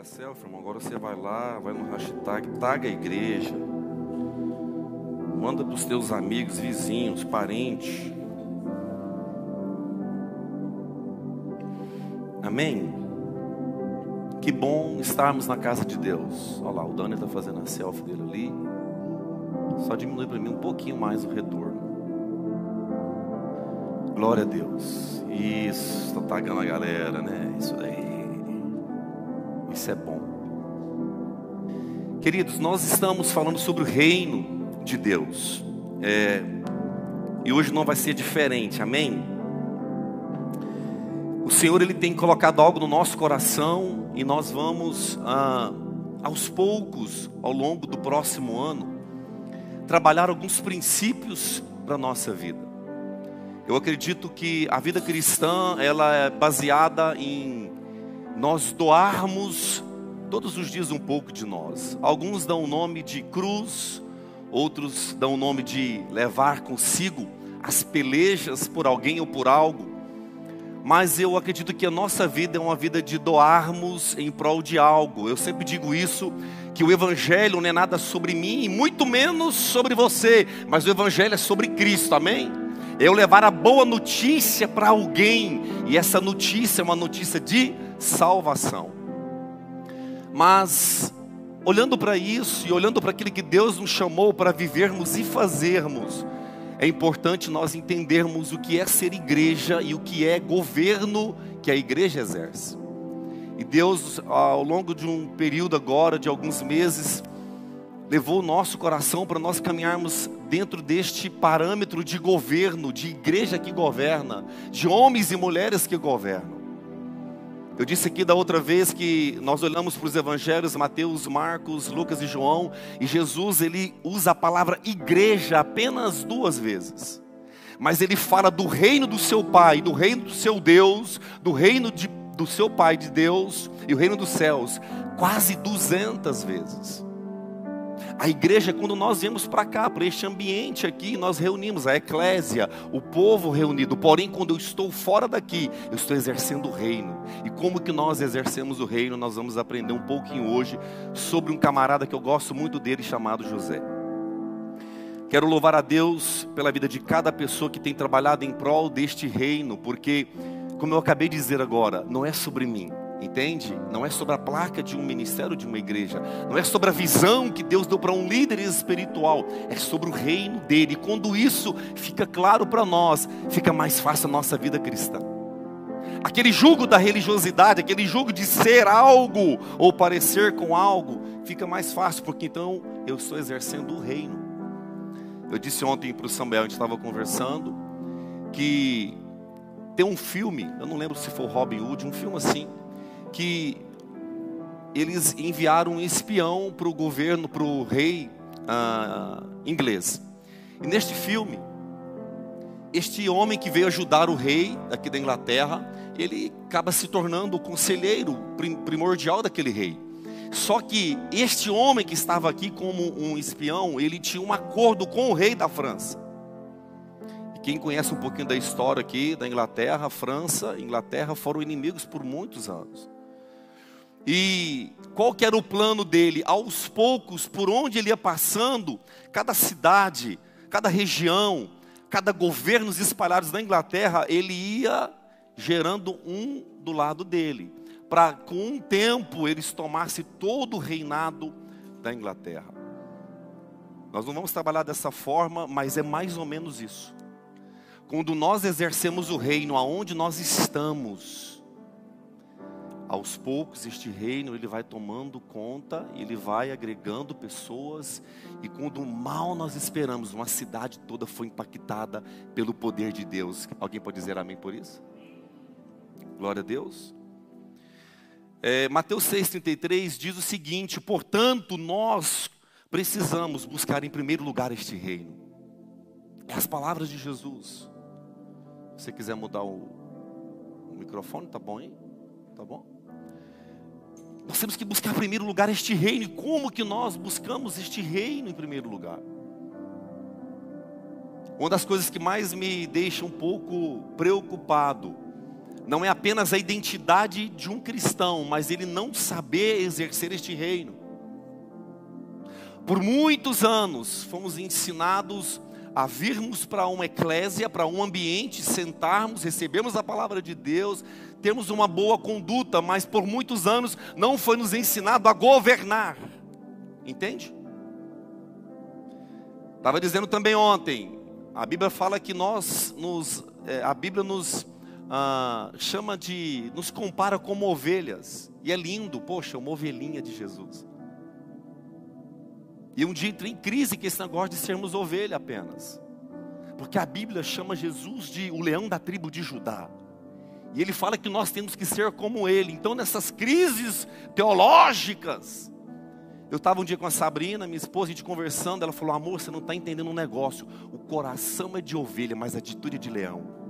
a selfie, irmão, agora você vai lá, vai no hashtag, taga a igreja. Manda para os teus amigos, vizinhos, parentes. Amém? Que bom estarmos na casa de Deus. Olha lá, o Dani está fazendo a selfie dele ali. Só diminui para mim um pouquinho mais o retorno. Glória a Deus. Isso, está tagando a galera, né? Isso daí. Isso é bom. Queridos, nós estamos falando sobre o reino de Deus. É, e hoje não vai ser diferente, amém? O Senhor ele tem colocado algo no nosso coração e nós vamos ah, aos poucos, ao longo do próximo ano, trabalhar alguns princípios para nossa vida. Eu acredito que a vida cristã ela é baseada em nós doarmos todos os dias um pouco de nós. Alguns dão o nome de cruz, outros dão o nome de levar consigo as pelejas por alguém ou por algo. Mas eu acredito que a nossa vida é uma vida de doarmos em prol de algo. Eu sempre digo isso, que o evangelho não é nada sobre mim, e muito menos sobre você, mas o evangelho é sobre Cristo. Amém? Eu levar a boa notícia para alguém, e essa notícia é uma notícia de salvação. Mas, olhando para isso e olhando para aquilo que Deus nos chamou para vivermos e fazermos, é importante nós entendermos o que é ser igreja e o que é governo que a igreja exerce. E Deus, ao longo de um período agora, de alguns meses, levou o nosso coração para nós caminharmos dentro deste parâmetro de governo, de igreja que governa, de homens e mulheres que governam. Eu disse aqui da outra vez que nós olhamos para os evangelhos, Mateus, Marcos, Lucas e João, e Jesus ele usa a palavra igreja apenas duas vezes. Mas ele fala do reino do seu Pai, do reino do seu Deus, do reino de, do seu Pai de Deus e o reino dos céus, quase duzentas vezes. A igreja, quando nós viemos para cá, para este ambiente aqui, nós reunimos a eclésia, o povo reunido. Porém, quando eu estou fora daqui, eu estou exercendo o reino. E como que nós exercemos o reino, nós vamos aprender um pouquinho hoje sobre um camarada que eu gosto muito dele, chamado José. Quero louvar a Deus pela vida de cada pessoa que tem trabalhado em prol deste reino, porque, como eu acabei de dizer agora, não é sobre mim, Entende? Não é sobre a placa de um ministério de uma igreja, não é sobre a visão que Deus deu para um líder espiritual, é sobre o reino dele. E quando isso fica claro para nós, fica mais fácil a nossa vida cristã. Aquele jugo da religiosidade, aquele jugo de ser algo ou parecer com algo, fica mais fácil, porque então eu estou exercendo o reino. Eu disse ontem para o Samuel, a gente estava conversando, que tem um filme, eu não lembro se foi Robin Hood, um filme assim, que eles enviaram um espião para o governo, para o rei uh, inglês. E neste filme, este homem que veio ajudar o rei aqui da Inglaterra, ele acaba se tornando o conselheiro primordial daquele rei. Só que este homem que estava aqui como um espião, ele tinha um acordo com o rei da França. E quem conhece um pouquinho da história aqui da Inglaterra, França, Inglaterra foram inimigos por muitos anos. E qual que era o plano dele? Aos poucos, por onde ele ia passando, cada cidade, cada região, cada governo espalhados na Inglaterra, ele ia gerando um do lado dele, para com um tempo eles tomassem todo o reinado da Inglaterra. Nós não vamos trabalhar dessa forma, mas é mais ou menos isso. Quando nós exercemos o reino aonde nós estamos, aos poucos este reino ele vai tomando conta, ele vai agregando pessoas e quando mal nós esperamos, uma cidade toda foi impactada pelo poder de Deus. Alguém pode dizer amém por isso? Glória a Deus. É, Mateus 6,33 diz o seguinte: portanto, nós precisamos buscar em primeiro lugar este reino. É as palavras de Jesus. Se você quiser mudar o, o microfone, tá bom, hein? Tá bom? Nós temos que buscar em primeiro lugar este reino. E como que nós buscamos este reino em primeiro lugar? Uma das coisas que mais me deixa um pouco preocupado não é apenas a identidade de um cristão, mas ele não saber exercer este reino. Por muitos anos fomos ensinados a virmos para uma eclésia, para um ambiente, sentarmos, recebermos a palavra de Deus, termos uma boa conduta, mas por muitos anos não foi nos ensinado a governar. Entende? Estava dizendo também ontem, a Bíblia fala que nós nos, é, a Bíblia nos ah, chama de, nos compara como ovelhas. E é lindo, poxa, uma ovelhinha de Jesus. E um dia entrei em crise com esse negócio de sermos ovelha apenas. Porque a Bíblia chama Jesus de o leão da tribo de Judá. E ele fala que nós temos que ser como ele. Então, nessas crises teológicas, eu estava um dia com a Sabrina, minha esposa, a gente conversando. Ela falou: Amor, você não está entendendo um negócio. O coração é de ovelha, mas a atitude é de leão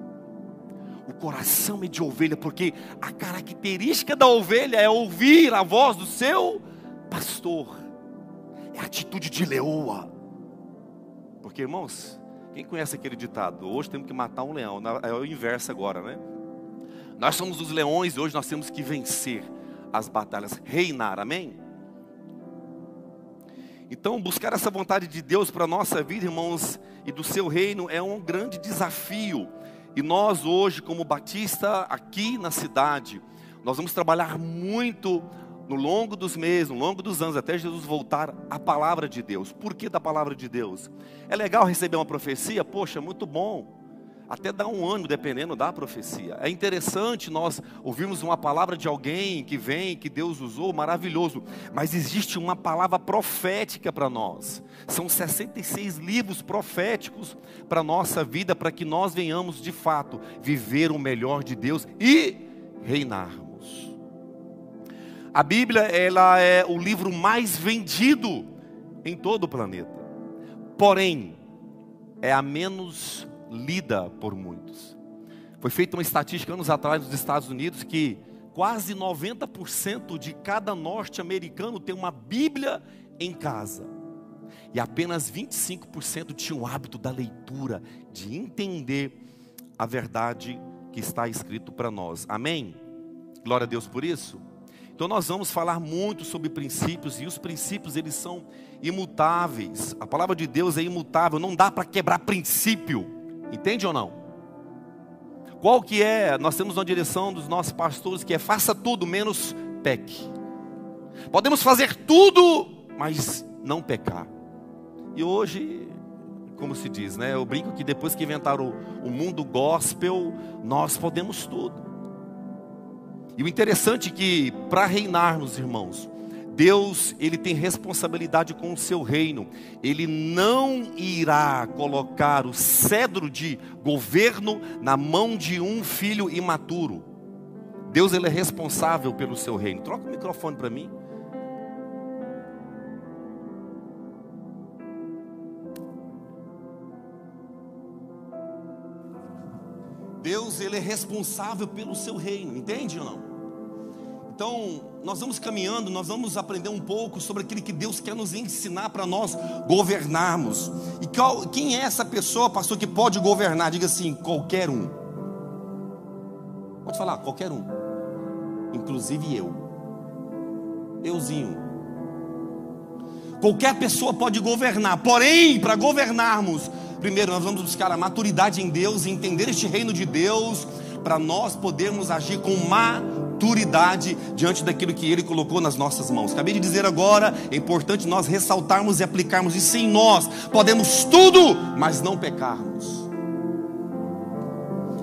o coração é de ovelha, porque a característica da ovelha é ouvir a voz do seu pastor, é a atitude de leoa. Porque, irmãos, quem conhece aquele ditado? Hoje temos que matar um leão, é o inverso agora, né? Nós somos os leões e hoje nós temos que vencer as batalhas, reinar, amém? Então, buscar essa vontade de Deus para a nossa vida, irmãos, e do seu reino é um grande desafio. E nós hoje, como Batista, aqui na cidade, nós vamos trabalhar muito no longo dos meses, no longo dos anos, até Jesus voltar, a palavra de Deus. Por que da palavra de Deus? É legal receber uma profecia? Poxa, muito bom até dá um ano, dependendo da profecia. É interessante nós ouvirmos uma palavra de alguém que vem, que Deus usou, maravilhoso. Mas existe uma palavra profética para nós. São 66 livros proféticos para a nossa vida, para que nós venhamos de fato viver o melhor de Deus e reinarmos. A Bíblia, ela é o livro mais vendido em todo o planeta. Porém, é a menos lida por muitos. Foi feita uma estatística anos atrás nos Estados Unidos que quase 90% de cada norte-americano tem uma Bíblia em casa. E apenas 25% tinham o hábito da leitura, de entender a verdade que está escrito para nós. Amém? Glória a Deus por isso. Então nós vamos falar muito sobre princípios e os princípios eles são imutáveis. A palavra de Deus é imutável, não dá para quebrar princípio. Entende ou não? Qual que é? Nós temos uma direção dos nossos pastores que é faça tudo menos peque. Podemos fazer tudo, mas não pecar. E hoje, como se diz, né? Eu brinco que depois que inventaram o, o mundo gospel, nós podemos tudo. E o interessante é que para reinarmos, irmãos, Deus, ele tem responsabilidade com o seu reino. Ele não irá colocar o cedro de governo na mão de um filho imaturo. Deus ele é responsável pelo seu reino. Troca o microfone para mim. Deus ele é responsável pelo seu reino, entende ou não? Então, nós vamos caminhando, nós vamos aprender um pouco sobre aquilo que Deus quer nos ensinar para nós governarmos. E qual, quem é essa pessoa, pastor, que pode governar? Diga assim: qualquer um. Pode falar, qualquer um. Inclusive eu. Euzinho. Qualquer pessoa pode governar, porém, para governarmos, primeiro nós vamos buscar a maturidade em Deus, entender este reino de Deus, para nós podermos agir com maturidade diante daquilo que Ele colocou nas nossas mãos. Acabei de dizer agora, é importante nós ressaltarmos e aplicarmos isso em nós. Podemos tudo, mas não pecarmos.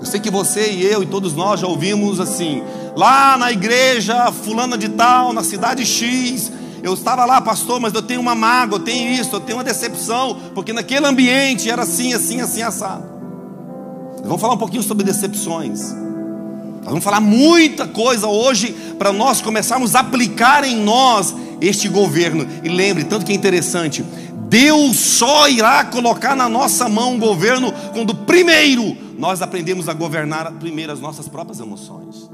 Eu sei que você e eu e todos nós já ouvimos assim, lá na igreja fulana de tal, na cidade X, eu estava lá, pastor, mas eu tenho uma mágoa, eu tenho isso, eu tenho uma decepção, porque naquele ambiente era assim, assim, assim, assado. Vamos falar um pouquinho sobre decepções. Nós vamos falar muita coisa hoje para nós começarmos a aplicar em nós este governo. E lembre, tanto que é interessante, Deus só irá colocar na nossa mão o governo quando primeiro nós aprendemos a governar primeiro as nossas próprias emoções.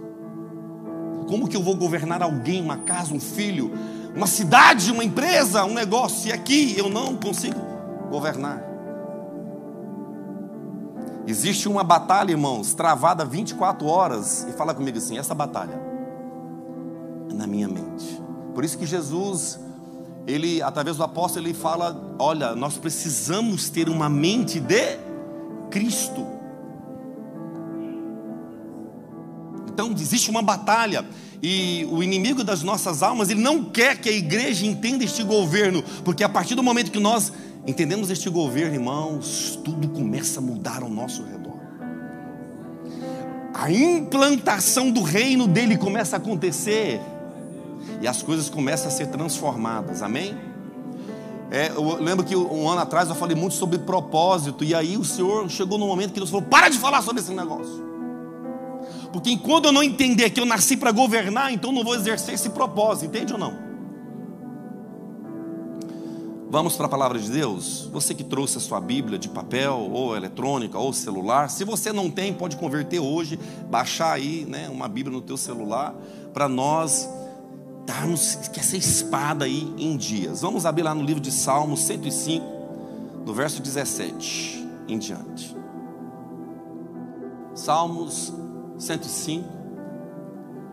Como que eu vou governar alguém, uma casa, um filho, uma cidade, uma empresa, um negócio, se aqui eu não consigo governar? Existe uma batalha, irmãos, travada 24 horas, e fala comigo assim: essa batalha é na minha mente. Por isso que Jesus, ele, através do apóstolo, ele fala: olha, nós precisamos ter uma mente de Cristo. Então, existe uma batalha, e o inimigo das nossas almas, ele não quer que a igreja entenda este governo, porque a partir do momento que nós entendemos este governo, irmãos, tudo começa a mudar ao nosso redor. A implantação do reino dele começa a acontecer e as coisas começam a ser transformadas, amém? É, eu lembro que um ano atrás eu falei muito sobre propósito, e aí o Senhor chegou no momento que Deus falou: para de falar sobre esse negócio. Porque enquanto eu não entender que eu nasci para governar, então não vou exercer esse propósito, entende ou não? Vamos para a palavra de Deus? Você que trouxe a sua Bíblia de papel, ou eletrônica, ou celular, se você não tem, pode converter hoje, baixar aí né, uma Bíblia no teu celular, para nós darmos essa espada aí em dias. Vamos abrir lá no livro de Salmos 105, do verso 17 em diante. Salmos 105.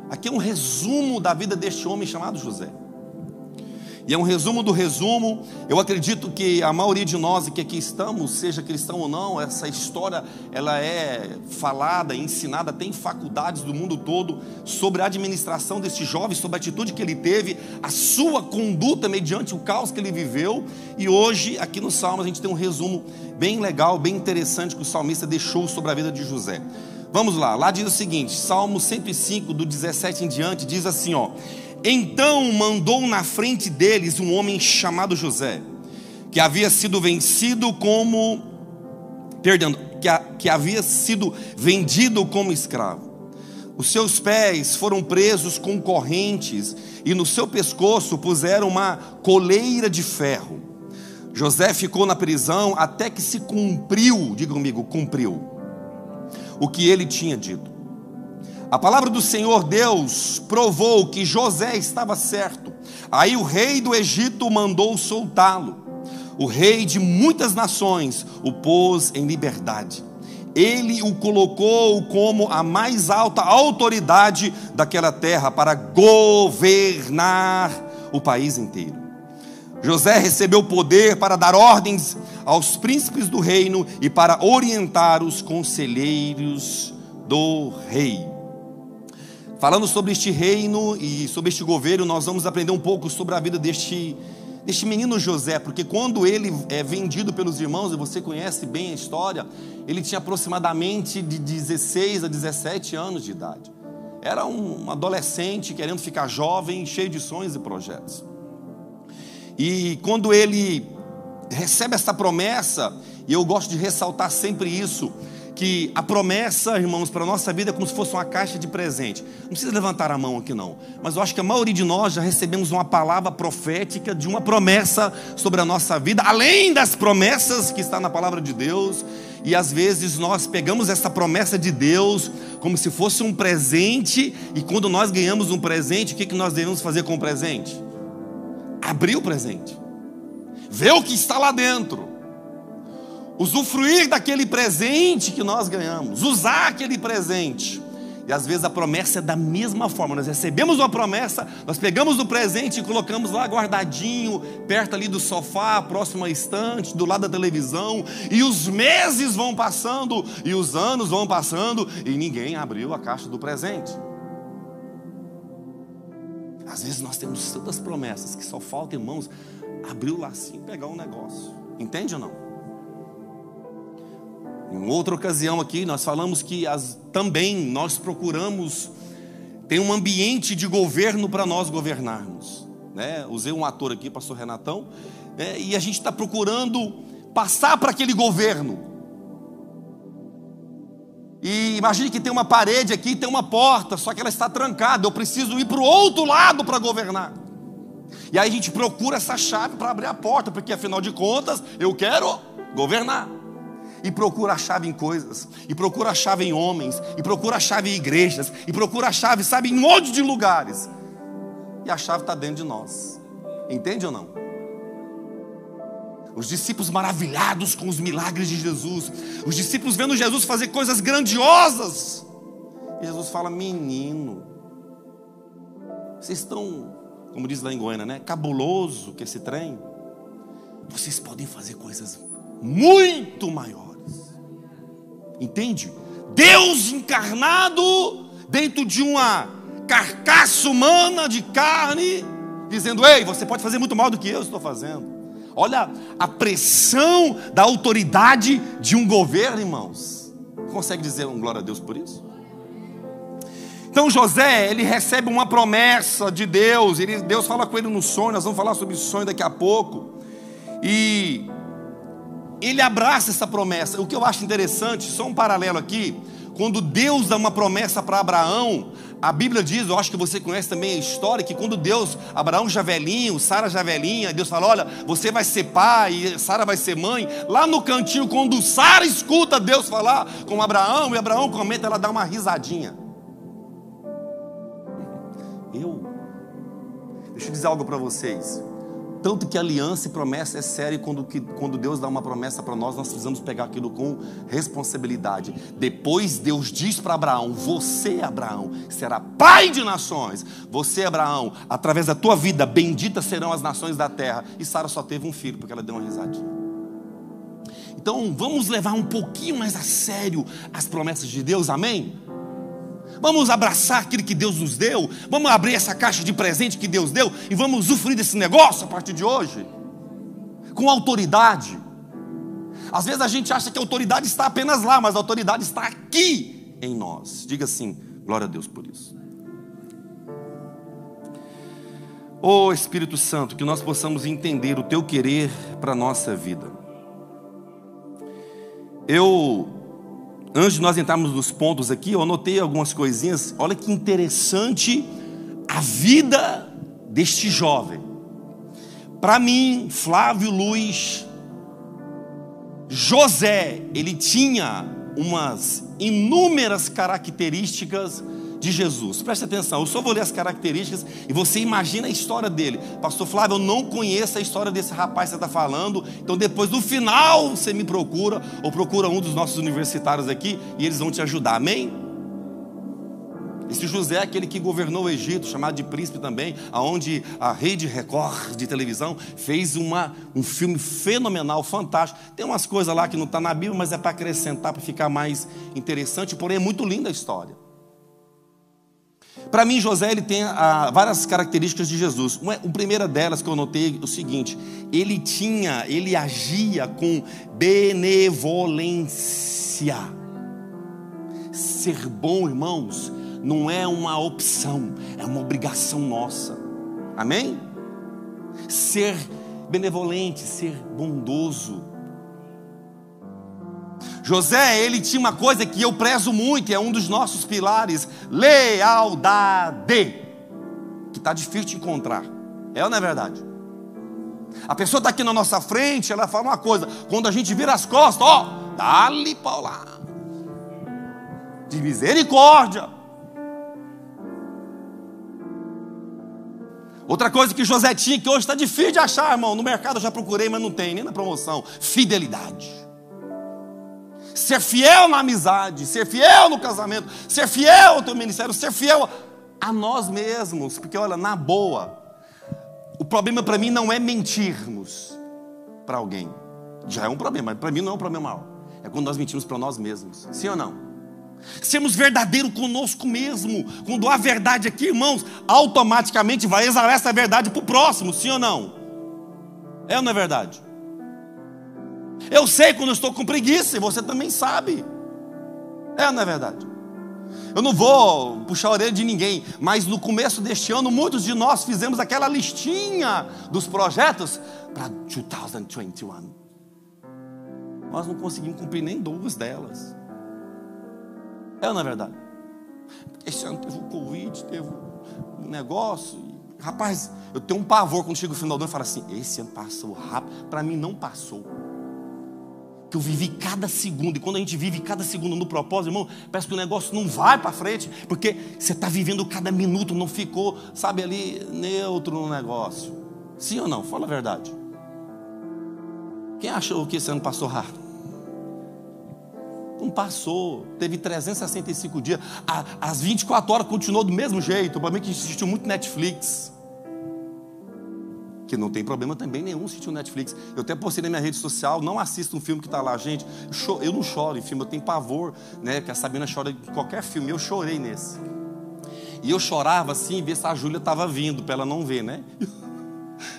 Aqui é um resumo da vida deste homem chamado José. E é um resumo do resumo. Eu acredito que a maioria de nós que aqui estamos, seja cristão ou não, essa história ela é falada, ensinada, tem faculdades do mundo todo sobre a administração desse jovem, sobre a atitude que ele teve, a sua conduta mediante o caos que ele viveu. E hoje, aqui no Salmo, a gente tem um resumo bem legal, bem interessante que o salmista deixou sobre a vida de José. Vamos lá, lá diz o seguinte, Salmo 105, do 17 em diante, diz assim: ó. Então mandou na frente deles um homem chamado José, que havia sido vencido como, perdão, que, que havia sido vendido como escravo. Os seus pés foram presos com correntes e no seu pescoço puseram uma coleira de ferro. José ficou na prisão até que se cumpriu, diga comigo, cumpriu, o que ele tinha dito. A palavra do Senhor Deus provou que José estava certo. Aí o rei do Egito mandou soltá-lo. O rei de muitas nações o pôs em liberdade. Ele o colocou como a mais alta autoridade daquela terra para governar o país inteiro. José recebeu poder para dar ordens aos príncipes do reino e para orientar os conselheiros do rei. Falando sobre este reino e sobre este governo, nós vamos aprender um pouco sobre a vida deste, deste menino José, porque quando ele é vendido pelos irmãos, e você conhece bem a história, ele tinha aproximadamente de 16 a 17 anos de idade. Era um adolescente querendo ficar jovem, cheio de sonhos e projetos. E quando ele recebe essa promessa, e eu gosto de ressaltar sempre isso, que a promessa, irmãos, para a nossa vida é como se fosse uma caixa de presente. Não precisa levantar a mão aqui, não. Mas eu acho que a maioria de nós já recebemos uma palavra profética de uma promessa sobre a nossa vida, além das promessas que está na palavra de Deus. E às vezes nós pegamos essa promessa de Deus como se fosse um presente, e quando nós ganhamos um presente, o que, que nós devemos fazer com o presente? Abrir o presente, ver o que está lá dentro usufruir daquele presente que nós ganhamos, usar aquele presente. E às vezes a promessa é da mesma forma. Nós recebemos uma promessa, nós pegamos o presente e colocamos lá guardadinho, perto ali do sofá, próximo à estante, do lado da televisão, e os meses vão passando e os anos vão passando e ninguém abriu a caixa do presente. Às vezes nós temos tantas promessas que só falta, irmãos, abrir o lacinho e pegar um negócio. Entende ou não? Em outra ocasião aqui, nós falamos que as, também nós procuramos ter um ambiente de governo para nós governarmos. Né? Usei um ator aqui, pastor Renatão, né? e a gente está procurando passar para aquele governo. E imagine que tem uma parede aqui, tem uma porta, só que ela está trancada. Eu preciso ir para o outro lado para governar. E aí a gente procura essa chave para abrir a porta, porque afinal de contas eu quero governar e procura a chave em coisas, e procura a chave em homens, e procura a chave em igrejas, e procura a chave, sabe, em um monte de lugares. E a chave está dentro de nós. Entende ou não? Os discípulos maravilhados com os milagres de Jesus. Os discípulos vendo Jesus fazer coisas grandiosas. E Jesus fala: Menino, vocês estão, como diz lá em Goiânia, né? Cabuloso que esse trem. Vocês podem fazer coisas muito maiores. Entende? Deus encarnado dentro de uma carcaça humana de carne, dizendo: Ei, você pode fazer muito mal do que eu estou fazendo. Olha a pressão da autoridade de um governo, irmãos. Consegue dizer um glória a Deus por isso? Então José, ele recebe uma promessa de Deus, ele, Deus fala com ele no sonho, nós vamos falar sobre sonho daqui a pouco. E ele abraça essa promessa. O que eu acho interessante, só um paralelo aqui, quando Deus dá uma promessa para Abraão, a Bíblia diz, eu acho que você conhece também a história, que quando Deus, Abraão já velhinho, Sara já velhinha, Deus fala: Olha, você vai ser pai, Sara vai ser mãe. Lá no cantinho, quando Sara escuta Deus falar com Abraão, e Abraão comenta, ela dá uma risadinha. Eu, deixa eu dizer algo para vocês. Tanto que aliança e promessa é sério quando, que, quando Deus dá uma promessa para nós, nós precisamos pegar aquilo com responsabilidade. Depois Deus diz para Abraão: Você, Abraão, será pai de nações. Você, Abraão, através da tua vida, benditas serão as nações da terra. E Sara só teve um filho, porque ela deu uma risadinha. Então vamos levar um pouquinho mais a sério as promessas de Deus, amém? Vamos abraçar aquilo que Deus nos deu. Vamos abrir essa caixa de presente que Deus deu e vamos usufruir desse negócio a partir de hoje. Com autoridade. Às vezes a gente acha que a autoridade está apenas lá, mas a autoridade está aqui em nós. Diga assim: glória a Deus por isso. Ô oh, Espírito Santo, que nós possamos entender o teu querer para a nossa vida. Eu antes de nós entrarmos nos pontos aqui, eu anotei algumas coisinhas. Olha que interessante a vida deste jovem. Para mim, Flávio Luiz, José, ele tinha umas inúmeras características de Jesus. Preste atenção, eu só vou ler as características e você imagina a história dele. Pastor Flávio, eu não conheço a história desse rapaz que você está falando, então depois no final você me procura ou procura um dos nossos universitários aqui e eles vão te ajudar, amém? Esse José é aquele que governou o Egito, chamado de príncipe também, aonde a rede Record de televisão fez uma, um filme fenomenal, fantástico. Tem umas coisas lá que não está na Bíblia, mas é para acrescentar, para ficar mais interessante, porém é muito linda a história. Para mim, José ele tem ah, várias características de Jesus. Uma, a primeira delas que eu notei é o seguinte: ele tinha, ele agia com benevolência. Ser bom, irmãos, não é uma opção, é uma obrigação nossa. Amém? Ser benevolente, ser bondoso José, ele tinha uma coisa que eu prezo muito, é um dos nossos pilares: lealdade. Que está difícil de encontrar. É ou não é verdade? A pessoa está aqui na nossa frente, ela fala uma coisa, quando a gente vira as costas, ó, dá-lhe Paula. De misericórdia. Outra coisa que José tinha, que hoje está difícil de achar, irmão. No mercado eu já procurei, mas não tem, nem na promoção. Fidelidade ser fiel na amizade, ser fiel no casamento, ser fiel ao teu ministério, ser fiel a nós mesmos, porque olha, na boa, o problema para mim não é mentirmos para alguém, já é um problema, mas para mim não é um problema maior, é quando nós mentimos para nós mesmos, sim ou não? Sermos verdadeiros conosco mesmo, quando há verdade aqui, irmãos, automaticamente vai exalar essa verdade para o próximo, sim ou não? É ou não é verdade? Eu sei quando eu estou com preguiça, e você também sabe. É, não é verdade? Eu não vou puxar a orelha de ninguém, mas no começo deste ano, muitos de nós fizemos aquela listinha dos projetos para 2021. Nós não conseguimos cumprir nem duas delas. É, não é verdade? Esse ano teve o Covid, teve um negócio. Rapaz, eu tenho um pavor quando chega o final do ano e falo assim: esse ano passou rápido. Para mim, não passou que eu vivi cada segundo, e quando a gente vive cada segundo no propósito, irmão, parece que o negócio não vai para frente, porque você está vivendo cada minuto, não ficou, sabe, ali neutro no negócio. Sim ou não? Fala a verdade. Quem achou que esse ano passou rápido? Não passou. Teve 365 dias. As 24 horas continuou do mesmo jeito. Para mim que assistiu muito Netflix. Que não tem problema também nenhum assistir o Netflix. Eu até postei na minha rede social, não assisto um filme que está lá, gente. Eu não choro em filme, eu tenho pavor, né? Que a Sabina chora em qualquer filme. Eu chorei nesse. E eu chorava assim, ver se a Júlia estava vindo, para ela não ver, né?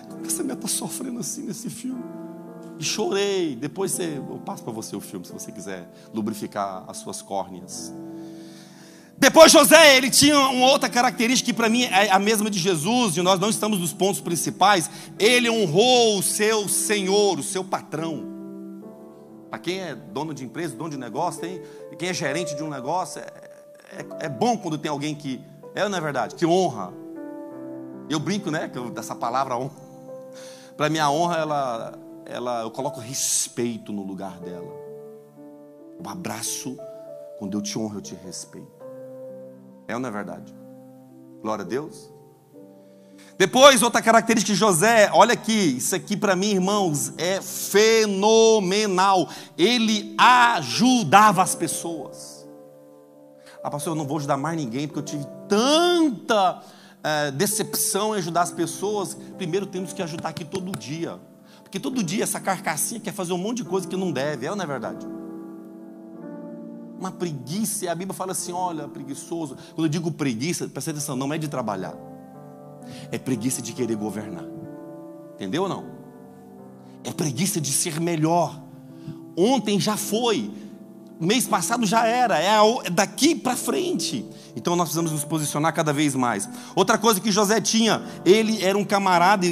Como essa mulher está sofrendo assim nesse filme? E chorei. Depois você, eu passo para você o filme, se você quiser lubrificar as suas córneas. Depois José, ele tinha uma outra característica que para mim é a mesma de Jesus, e nós não estamos nos pontos principais. Ele honrou o seu senhor, o seu patrão. Para quem é dono de empresa, dono de negócio, tem, quem é gerente de um negócio, é, é, é bom quando tem alguém que, é não é verdade, que honra. Eu brinco, né, dessa palavra honra. Para mim a honra, ela, ela, eu coloco respeito no lugar dela. Um abraço, quando eu te honro, eu te respeito. É ou não é verdade? Glória a Deus. Depois, outra característica de José, olha aqui, isso aqui para mim, irmãos, é fenomenal. Ele ajudava as pessoas. Ah, pastor, eu não vou ajudar mais ninguém, porque eu tive tanta é, decepção em ajudar as pessoas. Primeiro temos que ajudar aqui todo dia. Porque todo dia essa carcassinha quer fazer um monte de coisa que não deve, é ou não é verdade? Uma preguiça, e a Bíblia fala assim: olha, preguiçoso. Quando eu digo preguiça, presta atenção, não é de trabalhar, é preguiça de querer governar. Entendeu ou não? É preguiça de ser melhor. Ontem já foi, mês passado já era, é daqui para frente. Então nós precisamos nos posicionar cada vez mais. Outra coisa que José tinha, ele era um camarada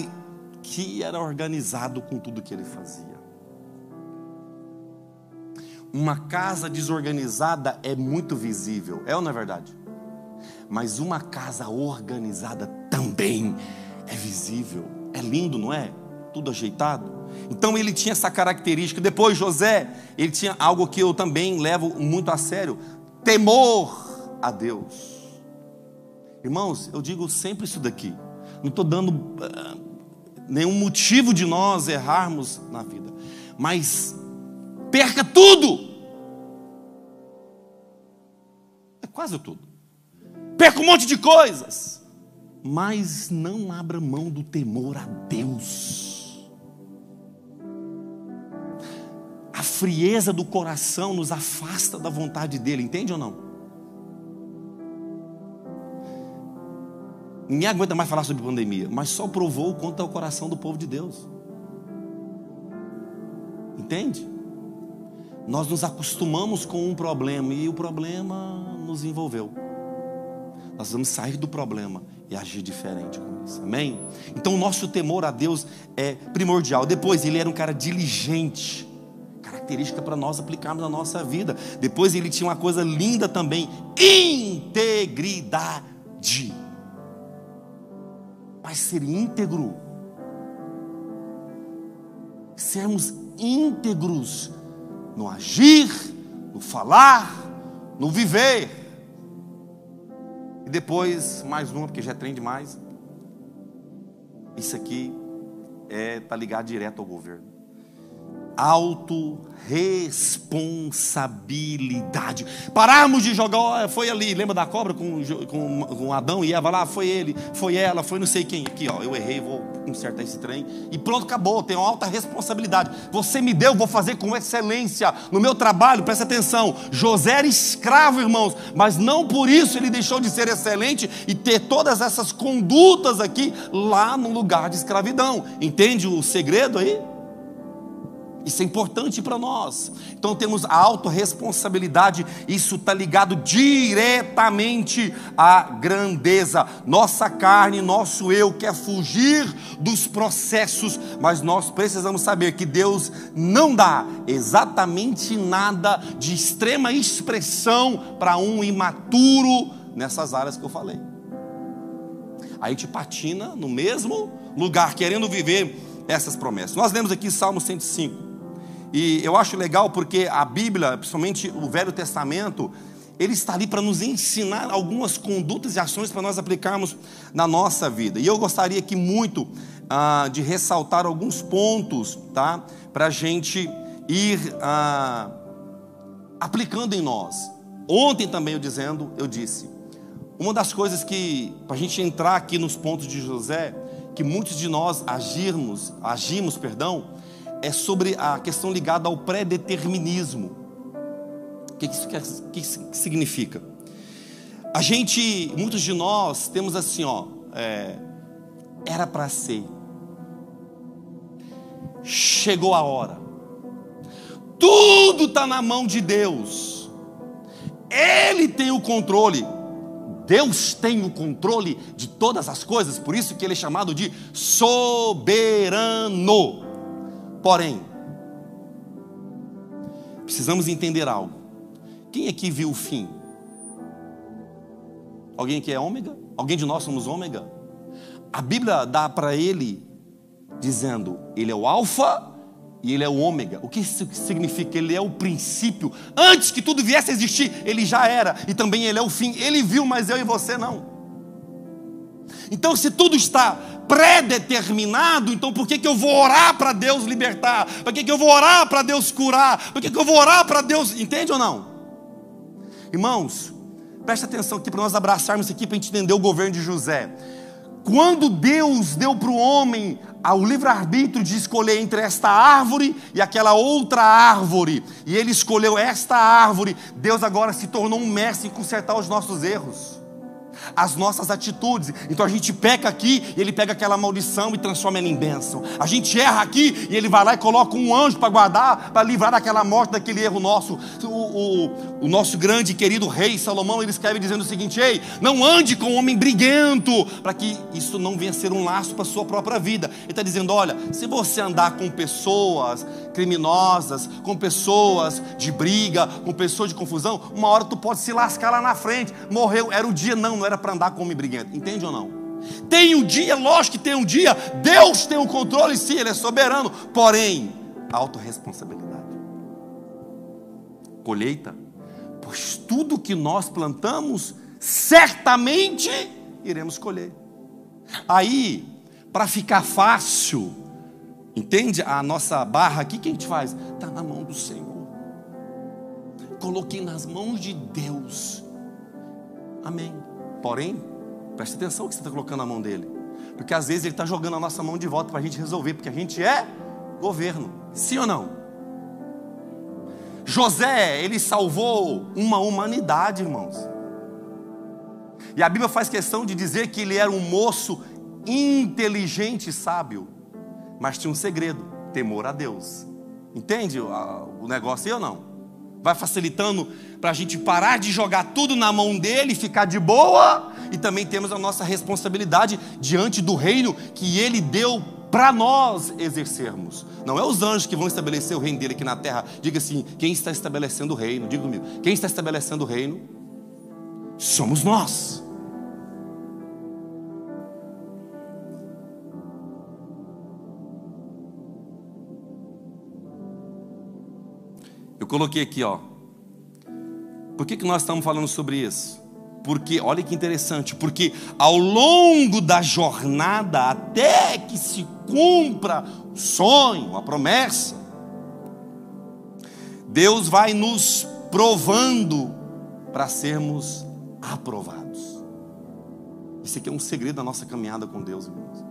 que era organizado com tudo que ele fazia. Uma casa desorganizada é muito visível, é ou não é verdade? Mas uma casa organizada também é visível. É lindo, não é? Tudo ajeitado. Então ele tinha essa característica. Depois José, ele tinha algo que eu também levo muito a sério: temor a Deus. Irmãos, eu digo sempre isso daqui. Não estou dando uh, nenhum motivo de nós errarmos na vida, mas perca tudo. É quase tudo. Perca um monte de coisas. Mas não abra mão do temor a Deus. A frieza do coração nos afasta da vontade dele, entende ou não? Ninguém aguenta mais falar sobre pandemia, mas só provou o quanto é o coração do povo de Deus. Entende? Nós nos acostumamos com um problema e o problema nos envolveu. Nós vamos sair do problema e agir diferente com isso. Amém? Então o nosso temor a Deus é primordial. Depois ele era um cara diligente. Característica para nós aplicarmos na nossa vida. Depois ele tinha uma coisa linda também, integridade. Mas ser íntegro, sermos íntegros no agir, no falar, no viver. E depois, mais uma, porque já é trem demais. Isso aqui é tá ligado direto ao governo autorresponsabilidade. Pararmos de jogar, foi ali, lembra da cobra com, com, com Adão e Eva lá? Foi ele, foi ela, foi não sei quem. Aqui, ó, eu errei, vou consertar esse trem. E pronto, acabou. Tenho alta responsabilidade. Você me deu, vou fazer com excelência no meu trabalho. Presta atenção. José era escravo, irmãos, mas não por isso ele deixou de ser excelente e ter todas essas condutas aqui lá no lugar de escravidão. Entende o segredo aí? Isso é importante para nós. Então temos a autorresponsabilidade, isso está ligado diretamente à grandeza. Nossa carne, nosso eu quer fugir dos processos, mas nós precisamos saber que Deus não dá exatamente nada de extrema expressão para um imaturo nessas áreas que eu falei. A gente patina no mesmo lugar, querendo viver essas promessas. Nós lemos aqui Salmo 105. E eu acho legal porque a Bíblia, principalmente o Velho Testamento, ele está ali para nos ensinar algumas condutas e ações para nós aplicarmos na nossa vida. E eu gostaria aqui muito ah, de ressaltar alguns pontos, tá? Para a gente ir ah, aplicando em nós. Ontem também eu dizendo, eu disse, uma das coisas que, para a gente entrar aqui nos pontos de José, que muitos de nós agirmos, agimos, perdão, é sobre a questão ligada ao pré-determinismo. O que isso, quer, que isso significa? A gente, muitos de nós temos assim, ó, é, era para ser, chegou a hora, tudo está na mão de Deus, Ele tem o controle. Deus tem o controle de todas as coisas, por isso que ele é chamado de soberano. Porém, precisamos entender algo. Quem aqui viu o fim? Alguém aqui é ômega? Alguém de nós somos ômega? A Bíblia dá para ele dizendo: ele é o alfa e ele é o ômega. O que isso significa? Ele é o princípio. Antes que tudo viesse a existir, ele já era. E também ele é o fim. Ele viu, mas eu e você não. Então, se tudo está pré-determinado, então por que, que eu vou orar para Deus libertar? Por que, que eu vou orar para Deus curar? Por que, que eu vou orar para Deus. Entende ou não? Irmãos, preste atenção aqui para nós abraçarmos aqui para entender o governo de José. Quando Deus deu para o homem ao livre-arbítrio de escolher entre esta árvore e aquela outra árvore, e ele escolheu esta árvore, Deus agora se tornou um mestre em consertar os nossos erros as nossas atitudes. Então a gente peca aqui e ele pega aquela maldição e transforma ela em bênção. A gente erra aqui e ele vai lá e coloca um anjo para guardar, para livrar daquela morte, daquele erro nosso. O, o, o nosso grande e querido rei Salomão, ele escreve dizendo o seguinte: Ei, não ande com um homem briguento, para que isso não venha ser um laço para a sua própria vida. Ele está dizendo: olha, se você andar com pessoas criminosas, com pessoas de briga, com pessoas de confusão, uma hora tu pode se lascar lá na frente. Morreu, era o dia, não, não era para andar com homem briguento. Entende ou não? Tem um dia, lógico que tem um dia, Deus tem o controle, sim, Ele é soberano, porém, autorresponsabilidade. Colheita, pois tudo que nós plantamos, certamente iremos colher. Aí, para ficar fácil, entende a nossa barra aqui, o que a gente faz? Está na mão do Senhor. Coloquei nas mãos de Deus. Amém. Porém, preste atenção que você está colocando na mão dele. Porque às vezes ele está jogando a nossa mão de volta para a gente resolver, porque a gente é governo. Sim ou não? José, ele salvou uma humanidade, irmãos. E a Bíblia faz questão de dizer que ele era um moço inteligente e sábio, mas tinha um segredo: temor a Deus. Entende o negócio aí ou não? vai facilitando para a gente parar de jogar tudo na mão dele, ficar de boa, e também temos a nossa responsabilidade diante do reino que ele deu para nós exercermos. Não é os anjos que vão estabelecer o reino dele aqui na terra. Diga assim: quem está estabelecendo o reino? Diga comigo: quem está estabelecendo o reino? Somos nós. Eu coloquei aqui, ó. Por que, que nós estamos falando sobre isso? Porque, olha que interessante, porque ao longo da jornada, até que se cumpra o sonho, a promessa, Deus vai nos provando para sermos aprovados. Esse aqui é um segredo da nossa caminhada com Deus, irmãos.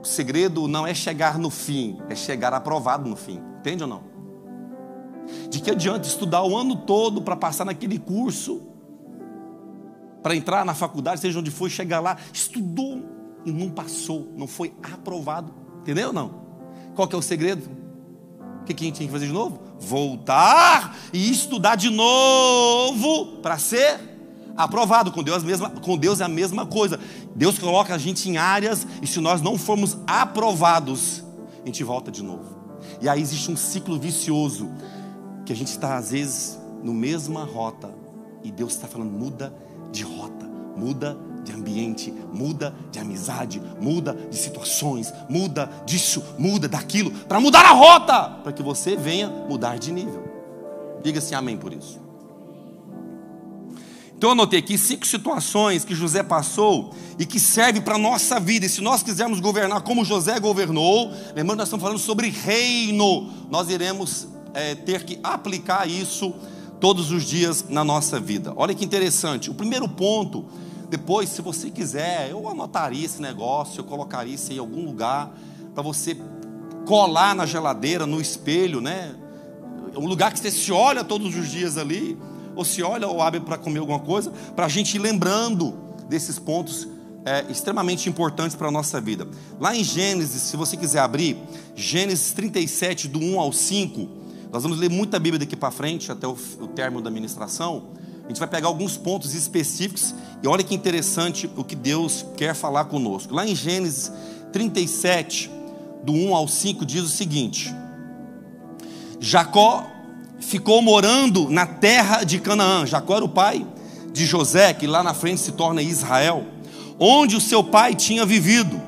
O segredo não é chegar no fim, é chegar aprovado no fim. Entende ou não? De que adianta estudar o ano todo para passar naquele curso, para entrar na faculdade, seja onde for, chegar lá, estudou e não passou, não foi aprovado. Entendeu não? Qual que é o segredo? O que, que a gente tem que fazer de novo? Voltar e estudar de novo para ser aprovado. Com Deus, mesma, com Deus é a mesma coisa. Deus coloca a gente em áreas e se nós não formos aprovados, a gente volta de novo. E aí existe um ciclo vicioso que a gente está às vezes no mesma rota e Deus está falando muda de rota, muda de ambiente, muda de amizade, muda de situações, muda disso, muda daquilo, para mudar a rota, para que você venha mudar de nível. Diga assim amém por isso. Então eu anotei aqui cinco situações que José passou e que servem para a nossa vida. E se nós quisermos governar como José governou, lembrando, nós estamos falando sobre reino, nós iremos é, ter que aplicar isso todos os dias na nossa vida. Olha que interessante. O primeiro ponto, depois, se você quiser, eu anotaria esse negócio, eu colocaria isso em algum lugar para você colar na geladeira, no espelho, né? Um lugar que você se olha todos os dias ali, ou se olha ou abre para comer alguma coisa, para a gente ir lembrando desses pontos é, extremamente importantes para a nossa vida. Lá em Gênesis, se você quiser abrir, Gênesis 37, do 1 ao 5, nós vamos ler muita Bíblia daqui para frente, até o, o término da ministração. A gente vai pegar alguns pontos específicos e olha que interessante o que Deus quer falar conosco. Lá em Gênesis 37, do 1 ao 5, diz o seguinte: Jacó ficou morando na terra de Canaã. Jacó era o pai de José, que lá na frente se torna Israel, onde o seu pai tinha vivido.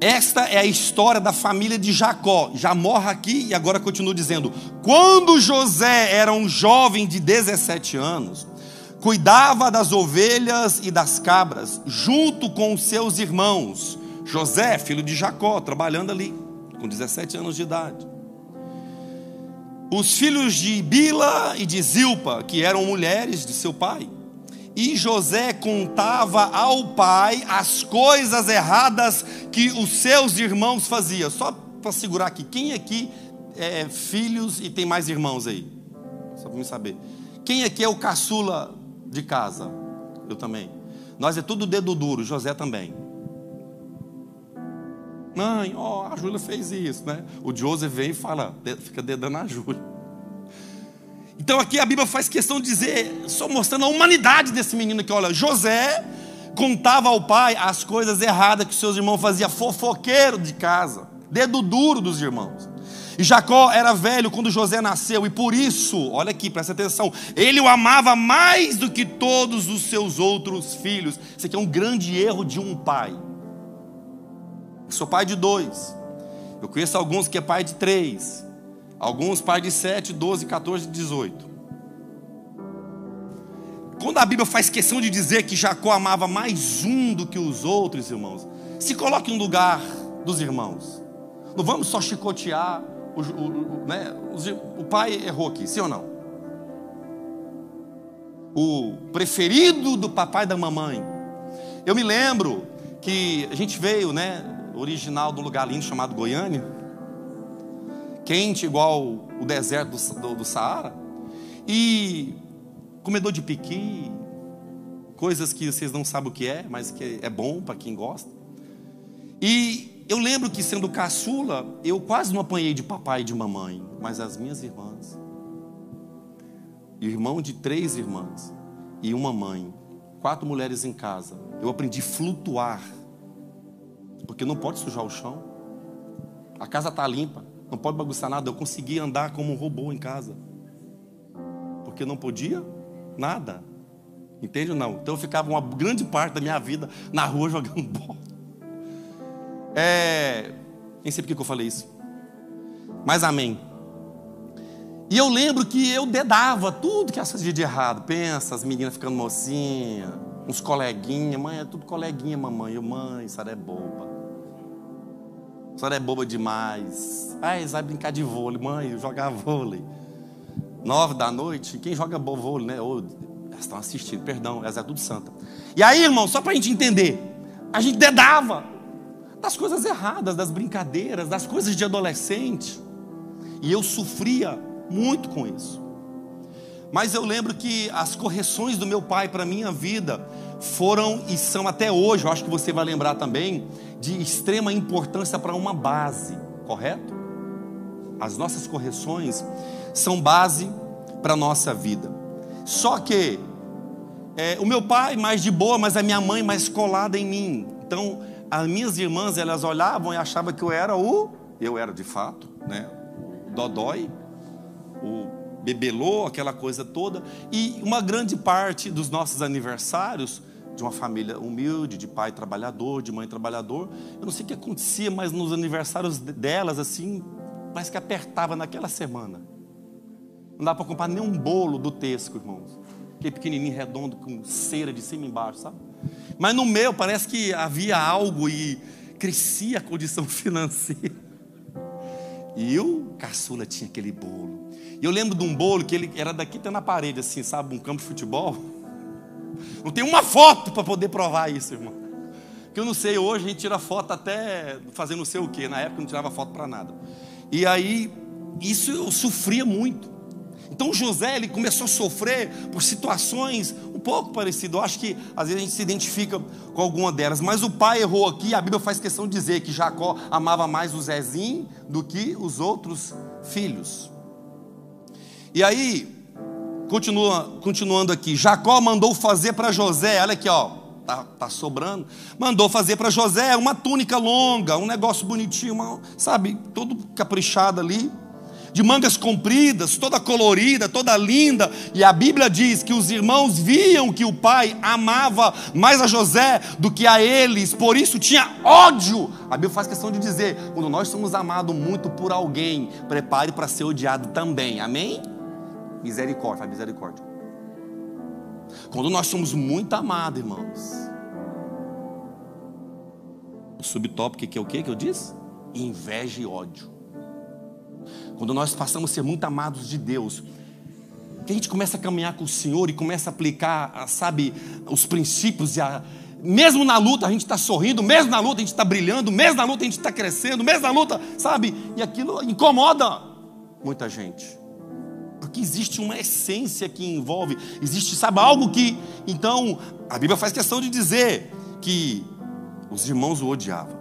Esta é a história da família de Jacó. Já morre aqui e agora continua dizendo: quando José era um jovem de 17 anos, cuidava das ovelhas e das cabras, junto com seus irmãos. José, filho de Jacó, trabalhando ali, com 17 anos de idade. Os filhos de Bila e de Zilpa, que eram mulheres de seu pai. E José contava ao pai as coisas erradas que os seus irmãos faziam. Só para segurar aqui, quem aqui é filhos e tem mais irmãos aí? Só para me saber. Quem aqui é o caçula de casa? Eu também. Nós é tudo dedo duro, José também. Mãe, ó, oh, a Júlia fez isso, né? O Joseph vem e fala, fica dedando a Júlia. Então aqui a Bíblia faz questão de dizer, só mostrando a humanidade desse menino aqui. Olha, José contava ao pai as coisas erradas que seus irmãos faziam, fofoqueiro de casa, dedo duro dos irmãos. E Jacó era velho quando José nasceu, e por isso, olha aqui, presta atenção, ele o amava mais do que todos os seus outros filhos. Isso aqui é um grande erro de um pai. Eu sou pai de dois. Eu conheço alguns que é pai de três. Alguns pais de 7, 12, 14, 18. Quando a Bíblia faz questão de dizer que Jacó amava mais um do que os outros, irmãos, se coloque no lugar dos irmãos. Não vamos só chicotear. O, o, o, né, o pai errou aqui, sim ou não? O preferido do papai e da mamãe. Eu me lembro que a gente veio, né, original do lugar lindo chamado Goiânia quente igual o deserto do, do, do Saara, e comedor de piqui, coisas que vocês não sabem o que é, mas que é bom para quem gosta. E eu lembro que sendo caçula, eu quase não apanhei de papai e de mamãe, mas as minhas irmãs, irmão de três irmãs e uma mãe, quatro mulheres em casa, eu aprendi a flutuar, porque não pode sujar o chão, a casa está limpa, não pode bagunçar nada. Eu consegui andar como um robô em casa. Porque não podia nada. Entende ou não? Então eu ficava uma grande parte da minha vida na rua jogando bola. É... Nem sei por que eu falei isso. Mas amém. E eu lembro que eu dedava tudo que elas faziam de errado. Pensa, as meninas ficando mocinha, uns coleguinhas. Mãe, é tudo coleguinha, mamãe. Eu, mãe, isso é boba. A senhora é boba demais. Ah, vão brincar de vôlei. Mãe, jogar vôlei. Nove da noite, quem joga vôlei, né? Oh, elas estão assistindo, perdão, elas é tudo santa. E aí, irmão, só para a gente entender, a gente dedava das coisas erradas, das brincadeiras, das coisas de adolescente. E eu sofria muito com isso. Mas eu lembro que as correções do meu pai para a minha vida foram e são até hoje, eu acho que você vai lembrar também, de extrema importância para uma base, correto? As nossas correções são base para a nossa vida. Só que é, o meu pai mais de boa, mas a minha mãe mais colada em mim. Então, as minhas irmãs, elas olhavam e achavam que eu era o, eu era de fato, né? O dodói, o bebelô, aquela coisa toda. E uma grande parte dos nossos aniversários de uma família humilde, de pai trabalhador, de mãe trabalhador. Eu não sei o que acontecia, mas nos aniversários delas, assim, parece que apertava naquela semana. Não dá para comprar nem um bolo do Tesco, irmãos. Aquele pequenininho redondo com cera de cima e embaixo, sabe? Mas no meu parece que havia algo e crescia a condição financeira. E o caçula tinha aquele bolo. E eu lembro de um bolo que ele era daqui até na parede, assim, sabe? Um campo de futebol. Não tem uma foto para poder provar isso, irmão. Que eu não sei, hoje a gente tira foto até fazendo não sei o quê. Na época não tirava foto para nada. E aí, isso eu sofria muito. Então José ele começou a sofrer por situações um pouco parecidas. Eu acho que às vezes a gente se identifica com alguma delas. Mas o pai errou aqui. A Bíblia faz questão de dizer que Jacó amava mais o Zezinho do que os outros filhos. E aí, continua, continuando aqui, Jacó mandou fazer para José, olha aqui, ó, tá, tá sobrando, mandou fazer para José uma túnica longa, um negócio bonitinho, uma, sabe, todo caprichado ali de mangas compridas, toda colorida, toda linda. E a Bíblia diz que os irmãos viam que o pai amava mais a José do que a eles, por isso tinha ódio. A Bíblia faz questão de dizer: quando nós somos amados muito por alguém, prepare para ser odiado também. Amém? Misericórdia, misericórdia. Quando nós somos muito amados, irmãos. O subtópico que é o que que eu disse? Inveja e ódio. Quando nós passamos a ser muito amados de Deus, que a gente começa a caminhar com o Senhor e começa a aplicar, sabe, os princípios e a, mesmo na luta a gente está sorrindo, mesmo na luta a gente está brilhando, mesmo na luta a gente está crescendo, mesmo na luta, sabe? E aquilo incomoda muita gente. Porque existe uma essência que envolve, existe, sabe, algo que. Então, a Bíblia faz questão de dizer que os irmãos o odiavam.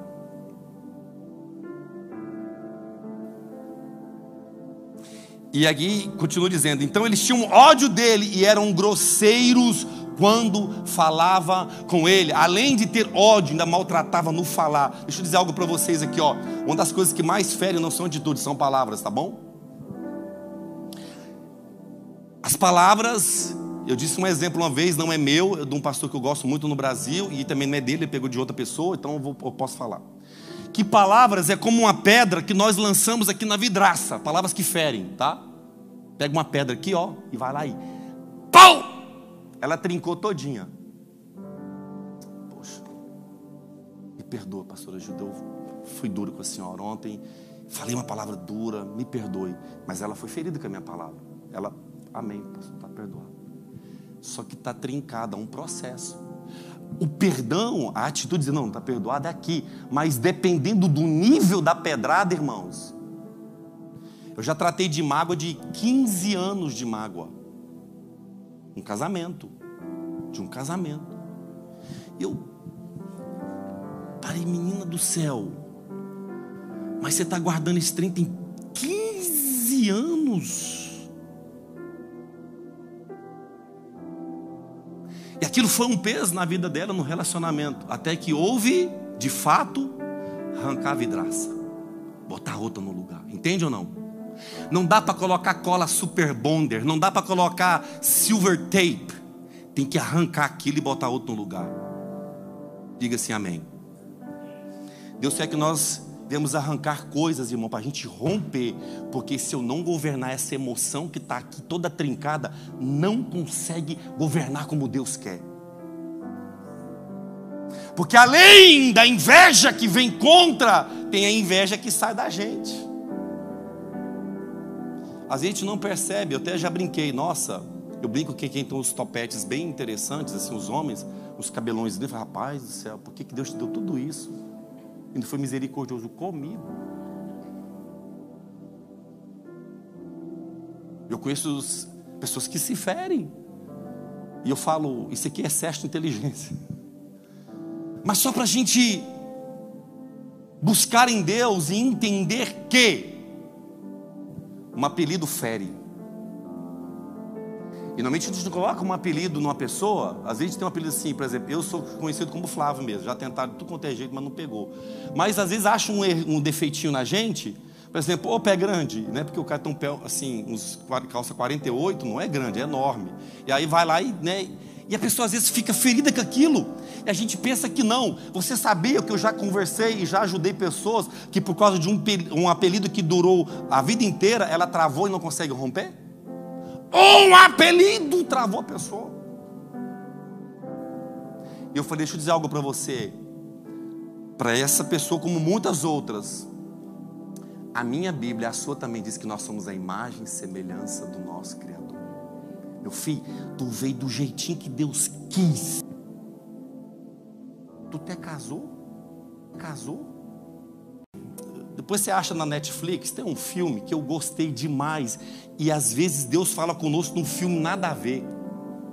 E aqui continua dizendo: então eles tinham ódio dele e eram grosseiros quando falava com ele. Além de ter ódio, ainda maltratava no falar. Deixa eu dizer algo para vocês aqui, ó. Uma das coisas que mais ferem não são atitudes, são palavras, tá bom? As palavras, eu disse um exemplo uma vez, não é meu, é de um pastor que eu gosto muito no Brasil, e também não é dele, ele pegou de outra pessoa, então eu, vou, eu posso falar. Que palavras é como uma pedra que nós lançamos aqui na vidraça, palavras que ferem, tá? Pega uma pedra aqui, ó, e vai lá e pau! Ela trincou todinha. Poxa, me perdoa, pastora Judeu, fui duro com a senhora ontem, falei uma palavra dura, me perdoe, mas ela foi ferida com a minha palavra. Ela, amém, pastor, está perdoado. Só que está trincada, é um processo. O perdão, a atitude de não, está perdoado é aqui, mas dependendo do nível da pedrada, irmãos. Eu já tratei de mágoa de 15 anos de mágoa. Um casamento. De um casamento. Eu parei, menina do céu. Mas você está guardando esse trem tem 15 anos. E aquilo foi um peso na vida dela, no relacionamento. Até que houve, de fato, arrancar a vidraça. Botar outra no lugar. Entende ou não? Não dá para colocar cola super bonder. Não dá para colocar silver tape. Tem que arrancar aquilo e botar outro no lugar. Diga assim, amém. Deus quer que nós devemos arrancar coisas, irmão, para a gente romper, porque se eu não governar essa emoção que está aqui toda trincada, não consegue governar como Deus quer. Porque além da inveja que vem contra, tem a inveja que sai da gente. Às vezes a gente não percebe, eu até já brinquei, nossa, eu brinco que quem tem os topetes bem interessantes, assim, os homens, os cabelões dele, rapaz do céu, por que, que Deus te deu tudo isso? Não foi misericordioso comigo. Eu conheço pessoas que se ferem. E eu falo, isso aqui é excesso de inteligência. Mas só para a gente buscar em Deus e entender que um apelido fere. E normalmente a gente não coloca um apelido numa pessoa, às vezes tem um apelido assim, por exemplo, eu sou conhecido como Flávio mesmo, já tentaram tudo quanto é jeito, mas não pegou. Mas às vezes acha um, um defeitinho na gente, por exemplo, ô pé grande, né? Porque o cara tem um pé assim, uns calça 48, não é grande, é enorme. E aí vai lá e, né, e a pessoa às vezes fica ferida com aquilo. E a gente pensa que não. Você sabia que eu já conversei e já ajudei pessoas que por causa de um, um apelido que durou a vida inteira, ela travou e não consegue romper? Um apelido travou a pessoa. E eu falei: deixa eu dizer algo para você. Para essa pessoa, como muitas outras, a minha Bíblia, a sua também diz que nós somos a imagem e semelhança do nosso Criador. Meu filho, tu veio do jeitinho que Deus quis. Tu até casou? Casou? Depois você acha na Netflix, tem um filme que eu gostei demais. E às vezes Deus fala conosco num filme nada a ver.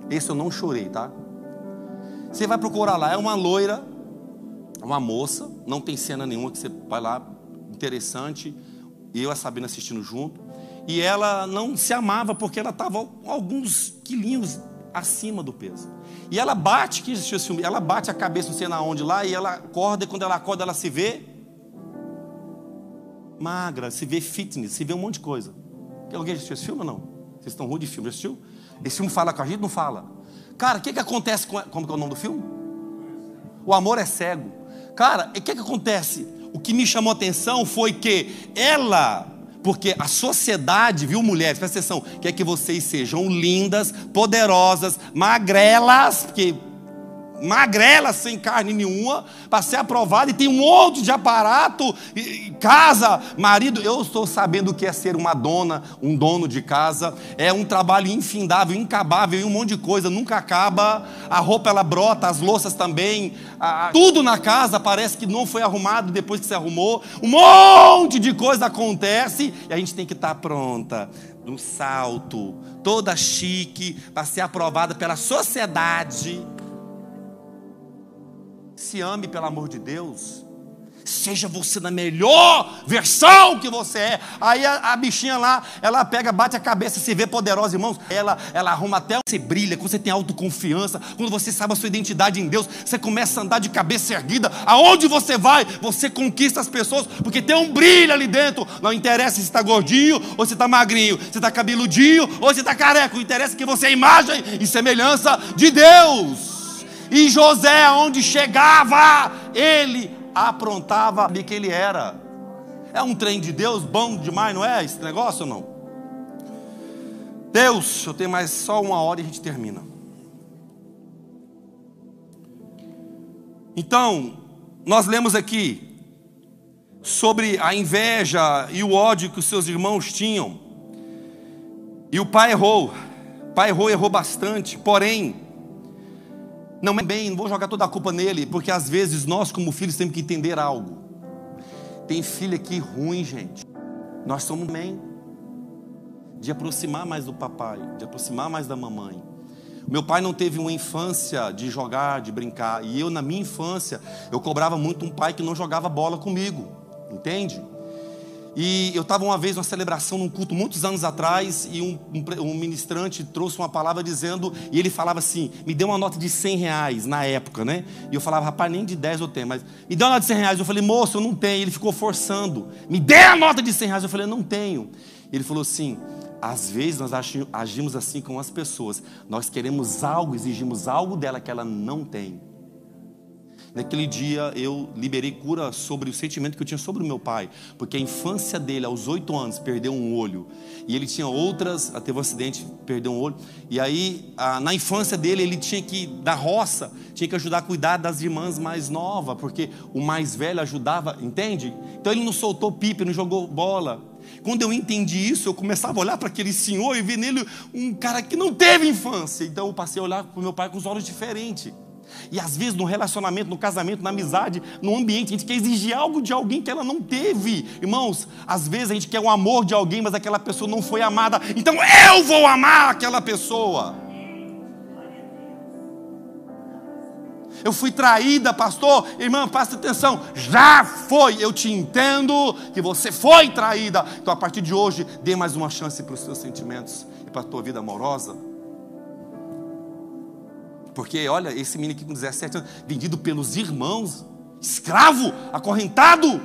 Esse eu não chorei, tá? Você vai procurar lá, é uma loira, uma moça, não tem cena nenhuma que você vai lá, interessante eu e a Sabina assistindo junto. E ela não se amava porque ela estava alguns quilinhos acima do peso. E ela bate, que assistiu esse filme, ela bate a cabeça não sei na onde lá, e ela acorda, e quando ela acorda, ela se vê magra, se vê fitness, se vê um monte de coisa. Alguém assistiu esse filme ou não? Vocês estão ruim de filme, já assistiu? Esse filme fala com a gente? Não fala. Cara, o que, que acontece com. Como que é o nome do filme? O amor é cego. Cara, o que, que acontece? o que me chamou a atenção foi que ela, porque a sociedade, viu, mulheres, presta atenção, quer que vocês sejam lindas, poderosas, magrelas, porque magrela, sem carne nenhuma, para ser aprovada, e tem um monte de aparato, casa, marido. Eu estou sabendo o que é ser uma dona, um dono de casa. É um trabalho infindável, incabável, e um monte de coisa, nunca acaba. A roupa ela brota, as louças também, a, tudo na casa parece que não foi arrumado depois que se arrumou. Um monte de coisa acontece e a gente tem que estar pronta no salto, toda chique, para ser aprovada pela sociedade se ame pelo amor de Deus. Seja você na melhor versão que você é. Aí a, a, bichinha lá, ela pega, bate a cabeça, se vê poderosa, irmãos. Ela, ela arruma até você brilha, quando você tem autoconfiança, quando você sabe a sua identidade em Deus, você começa a andar de cabeça erguida. Aonde você vai, você conquista as pessoas, porque tem um brilho ali dentro. Não interessa se está gordinho ou se está magrinho, se está cabeludinho ou se está careca. O interessa é que você é imagem e semelhança de Deus. E José, aonde chegava, ele aprontava de que ele era. É um trem de Deus bom demais, não é esse negócio ou não? Deus, eu tenho mais só uma hora e a gente termina. Então, nós lemos aqui sobre a inveja e o ódio que os seus irmãos tinham. E o pai errou. O pai errou, errou bastante. Porém, não é bem, não vou jogar toda a culpa nele, porque às vezes nós, como filhos, temos que entender algo. Tem filho aqui ruim, gente. Nós somos bem de aproximar mais do papai, de aproximar mais da mamãe. Meu pai não teve uma infância de jogar, de brincar, e eu na minha infância eu cobrava muito um pai que não jogava bola comigo, entende? E eu estava uma vez numa celebração num culto muitos anos atrás e um, um, um, ministrante trouxe uma palavra dizendo, e ele falava assim: me deu uma nota de 100 reais na época, né? E eu falava, rapaz, nem de 10 eu tenho, mas me deu uma nota de 100 reais. Eu falei, moço, eu não tenho. Ele ficou forçando, me dê a nota de 100 reais. Eu falei, não tenho. Ele falou assim: às vezes nós agimos assim com as pessoas, nós queremos algo, exigimos algo dela que ela não tem. Naquele dia eu liberei cura sobre o sentimento que eu tinha sobre o meu pai, porque a infância dele, aos oito anos, perdeu um olho, e ele tinha outras, teve um acidente, perdeu um olho, e aí na infância dele ele tinha que, da roça, tinha que ajudar a cuidar das irmãs mais novas, porque o mais velho ajudava, entende? Então ele não soltou pipa, não jogou bola. Quando eu entendi isso, eu começava a olhar para aquele senhor e ver nele um cara que não teve infância. Então eu passei a olhar para o meu pai com os olhos diferentes. E às vezes no relacionamento, no casamento, na amizade, no ambiente, a gente quer exigir algo de alguém que ela não teve. Irmãos, às vezes a gente quer o um amor de alguém, mas aquela pessoa não foi amada. Então eu vou amar aquela pessoa. Eu fui traída, pastor. Irmã, presta atenção. Já foi. Eu te entendo que você foi traída. Então, a partir de hoje, dê mais uma chance para os seus sentimentos e para a tua vida amorosa. Porque, olha, esse menino aqui com 17 anos, vendido pelos irmãos, escravo, acorrentado.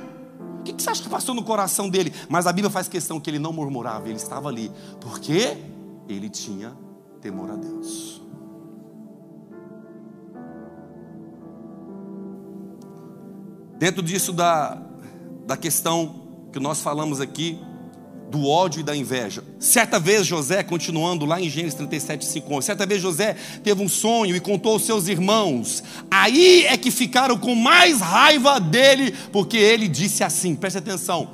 O que você acha que passou no coração dele? Mas a Bíblia faz questão que ele não murmurava, ele estava ali, porque ele tinha temor a Deus. Dentro disso da, da questão que nós falamos aqui, do ódio e da inveja. Certa vez José, continuando lá em Gênesis 37, 5, certa vez José teve um sonho e contou aos seus irmãos. Aí é que ficaram com mais raiva dele, porque ele disse assim: preste atenção.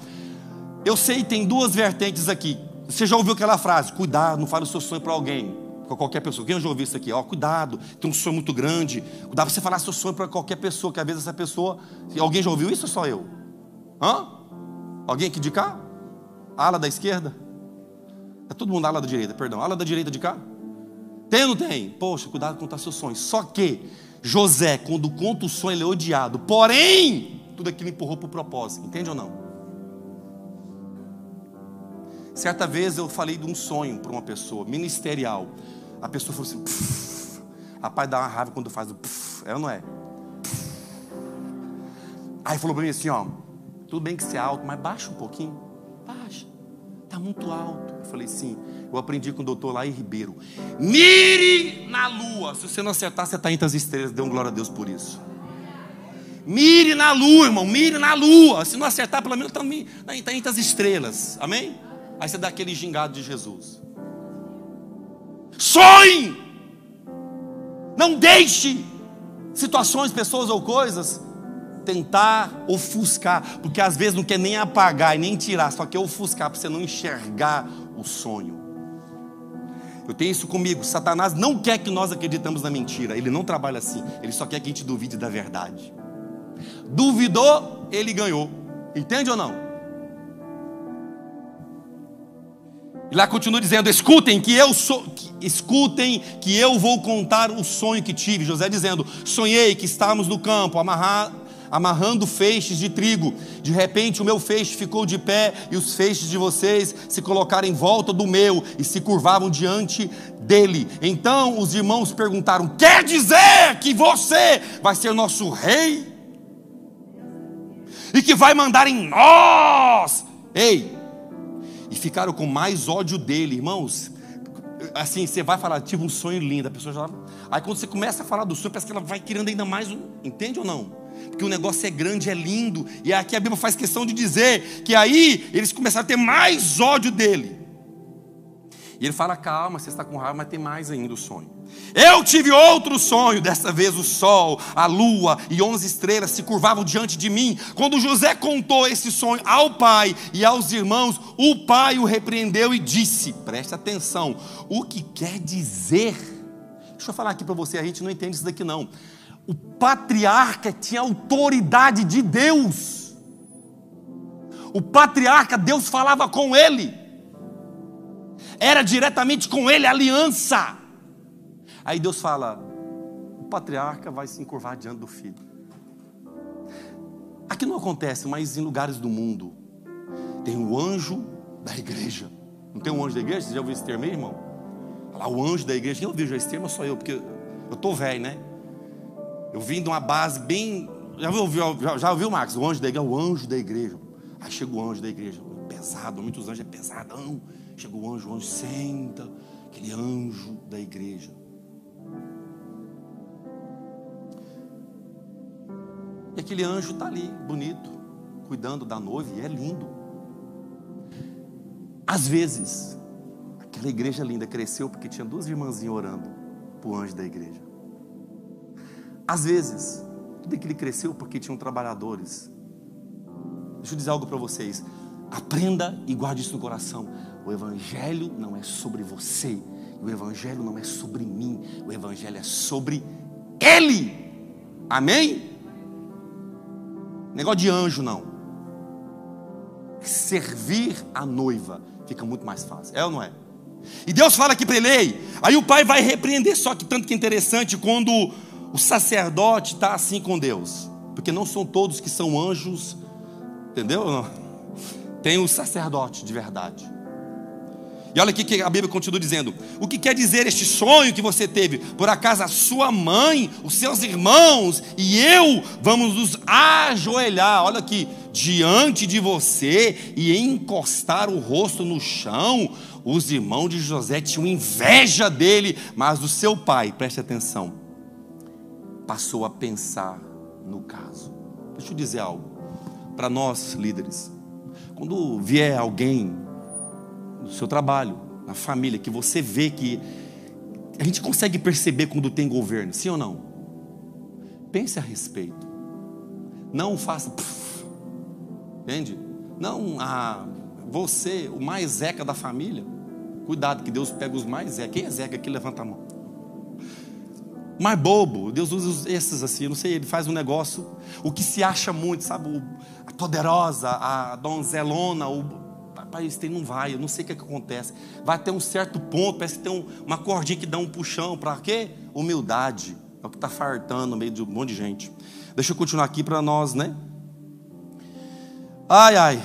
Eu sei, tem duas vertentes aqui. Você já ouviu aquela frase: cuidado, não fale o seu sonho para alguém, para qualquer pessoa. Quem já ouviu isso aqui? Ó, cuidado, tem um sonho muito grande. Cuidado você falar seu sonho para qualquer pessoa, que às vezes essa pessoa. Alguém já ouviu isso ou só eu? Hã? Alguém aqui de cá? Ala da esquerda? É todo mundo ala da direita, perdão. Ala da direita de cá? Tem ou não tem? Poxa, cuidado com contar seus sonhos. Só que José, quando conta o sonho, ele é odiado. Porém, tudo aquilo empurrou para o propósito. Entende ou não? Certa vez eu falei de um sonho para uma pessoa, ministerial. A pessoa falou assim: Pff. rapaz, dá uma raiva quando faz o é ou não é? Pff. Aí falou para mim assim: ó, tudo bem que você é alto, mas baixa um pouquinho. Está muito alto. Eu falei, sim. Eu aprendi com o doutor em Ribeiro. Mire na lua. Se você não acertar, você está entre as estrelas. Dê um glória a Deus por isso. Mire na lua, irmão. Mire na lua. Se não acertar, pelo menos está tá entre as estrelas. Amém? Aí você dá aquele gingado de Jesus. Sonhe! Não deixe situações, pessoas ou coisas tentar ofuscar, porque às vezes não quer nem apagar e nem tirar, só quer ofuscar para você não enxergar o sonho. Eu tenho isso comigo. Satanás não quer que nós acreditamos na mentira. Ele não trabalha assim. Ele só quer que a gente duvide da verdade. Duvidou, ele ganhou. Entende ou não? E lá continua dizendo: escutem que eu sou, que, escutem que eu vou contar o sonho que tive. José dizendo: sonhei que estávamos no campo, amarrar, amarrando feixes de trigo. De repente o meu feixe ficou de pé e os feixes de vocês se colocaram em volta do meu e se curvavam diante dele. Então os irmãos perguntaram: Quer dizer que você vai ser nosso rei? E que vai mandar em nós? Ei! E ficaram com mais ódio dele, irmãos assim, você vai falar, tive um sonho lindo, a pessoa já. Aí quando você começa a falar do sonho, parece que ela vai querendo ainda mais um. Entende ou não? Porque o negócio é grande, é lindo, e aqui a Bíblia faz questão de dizer que aí eles começaram a ter mais ódio dele. E ele fala: calma, você está com raiva, mas tem mais ainda o sonho. Eu tive outro sonho, dessa vez o sol, a lua e onze estrelas se curvavam diante de mim. Quando José contou esse sonho ao pai e aos irmãos, o pai o repreendeu e disse: preste atenção, o que quer dizer? Deixa eu falar aqui para você, a gente não entende isso daqui não. O patriarca tinha autoridade de Deus. O patriarca, Deus falava com ele. Era diretamente com ele aliança. Aí Deus fala: o patriarca vai se encurvar diante do filho. Aqui não acontece, mas em lugares do mundo tem o anjo da igreja. Não tem um anjo da igreja? Você já ouviu esse termo aí, irmão? Lá o anjo da igreja. Quem ouviu esse termo sou eu, porque eu estou velho, né? Eu vim de uma base bem. Já ouviu, já, ouviu Max? O anjo da igreja, o anjo da igreja. Aí chega o anjo da igreja, pesado, muitos anjos é pesadão. Chega o anjo, o anjo senta, aquele anjo da igreja. E aquele anjo está ali, bonito, cuidando da noiva, e é lindo. Às vezes, aquela igreja linda cresceu porque tinha duas irmãzinhas orando para o anjo da igreja. Às vezes, tudo aquilo cresceu porque tinham trabalhadores. Deixa eu dizer algo para vocês. Aprenda e guarde isso no coração. O Evangelho não é sobre você. O Evangelho não é sobre mim. O Evangelho é sobre Ele. Amém? Negócio de anjo, não. Servir a noiva fica muito mais fácil. É ou não é? E Deus fala aqui para ele, aí o pai vai repreender, só que tanto que interessante, quando o sacerdote está assim com Deus, porque não são todos que são anjos, entendeu? Tem o sacerdote de verdade. E olha aqui que a Bíblia continua dizendo: o que quer dizer este sonho que você teve? Por acaso a sua mãe, os seus irmãos e eu vamos nos ajoelhar, olha aqui, diante de você e encostar o rosto no chão? Os irmãos de José tinham inveja dele, mas do seu pai, preste atenção, passou a pensar no caso. Deixa eu dizer algo para nós líderes. Quando vier alguém no seu trabalho, na família, que você vê que a gente consegue perceber quando tem governo, sim ou não? Pense a respeito. Não faça. Entende? Não, ah, você, o mais zeca da família. Cuidado, que Deus pega os mais zeca. Quem é zeca aqui? Levanta a mão. Mais bobo, Deus usa esses assim, não sei, ele faz um negócio, o que se acha muito, sabe? A poderosa, a donzelona, o Pai, isso não vai, eu não sei o que, é que acontece. Vai até um certo ponto, parece que tem um, uma cordinha que dá um puxão. Para quê? Humildade. É o que está fartando no meio de um monte de gente. Deixa eu continuar aqui para nós, né? Ai, ai.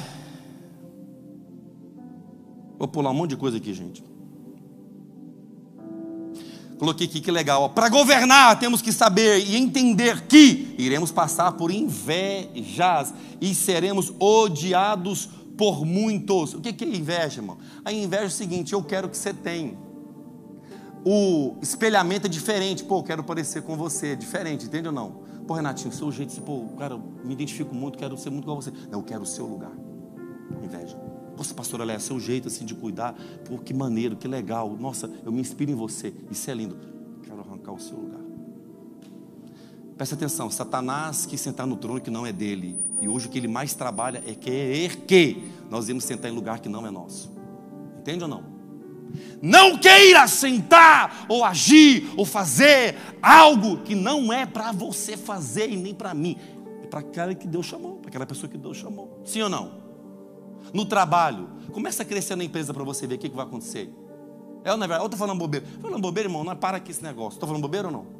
Vou pular um monte de coisa aqui, gente. Coloquei aqui que legal. Para governar, temos que saber e entender que iremos passar por invejas e seremos odiados por muitos. O que é inveja, irmão? A inveja é o seguinte: eu quero que você tenha. O espelhamento é diferente. Pô, eu quero parecer com você. É diferente, entende ou não? Pô, Renatinho, seu jeito, pô, cara, eu me identifico muito, quero ser muito igual você. Não, eu quero o seu lugar. Inveja. Nossa, pastor, é seu jeito assim de cuidar. Pô, que maneiro, que legal. Nossa, eu me inspiro em você. Isso é lindo. Quero arrancar o seu lugar. Presta atenção, Satanás quis sentar no trono que não é dele. E hoje o que ele mais trabalha é querer que nós íamos sentar em lugar que não é nosso. Entende ou não? Não queira sentar ou agir ou fazer algo que não é para você fazer e nem para mim. É para aquela que Deus chamou, para aquela pessoa que Deus chamou. Sim ou não? No trabalho, começa a crescer na empresa para você ver o que, que vai acontecer. É ou não é verdade? Eu estou falando bobeira. Falando bobeira, irmão, não é para aqui esse negócio. Estou falando bobeira ou não?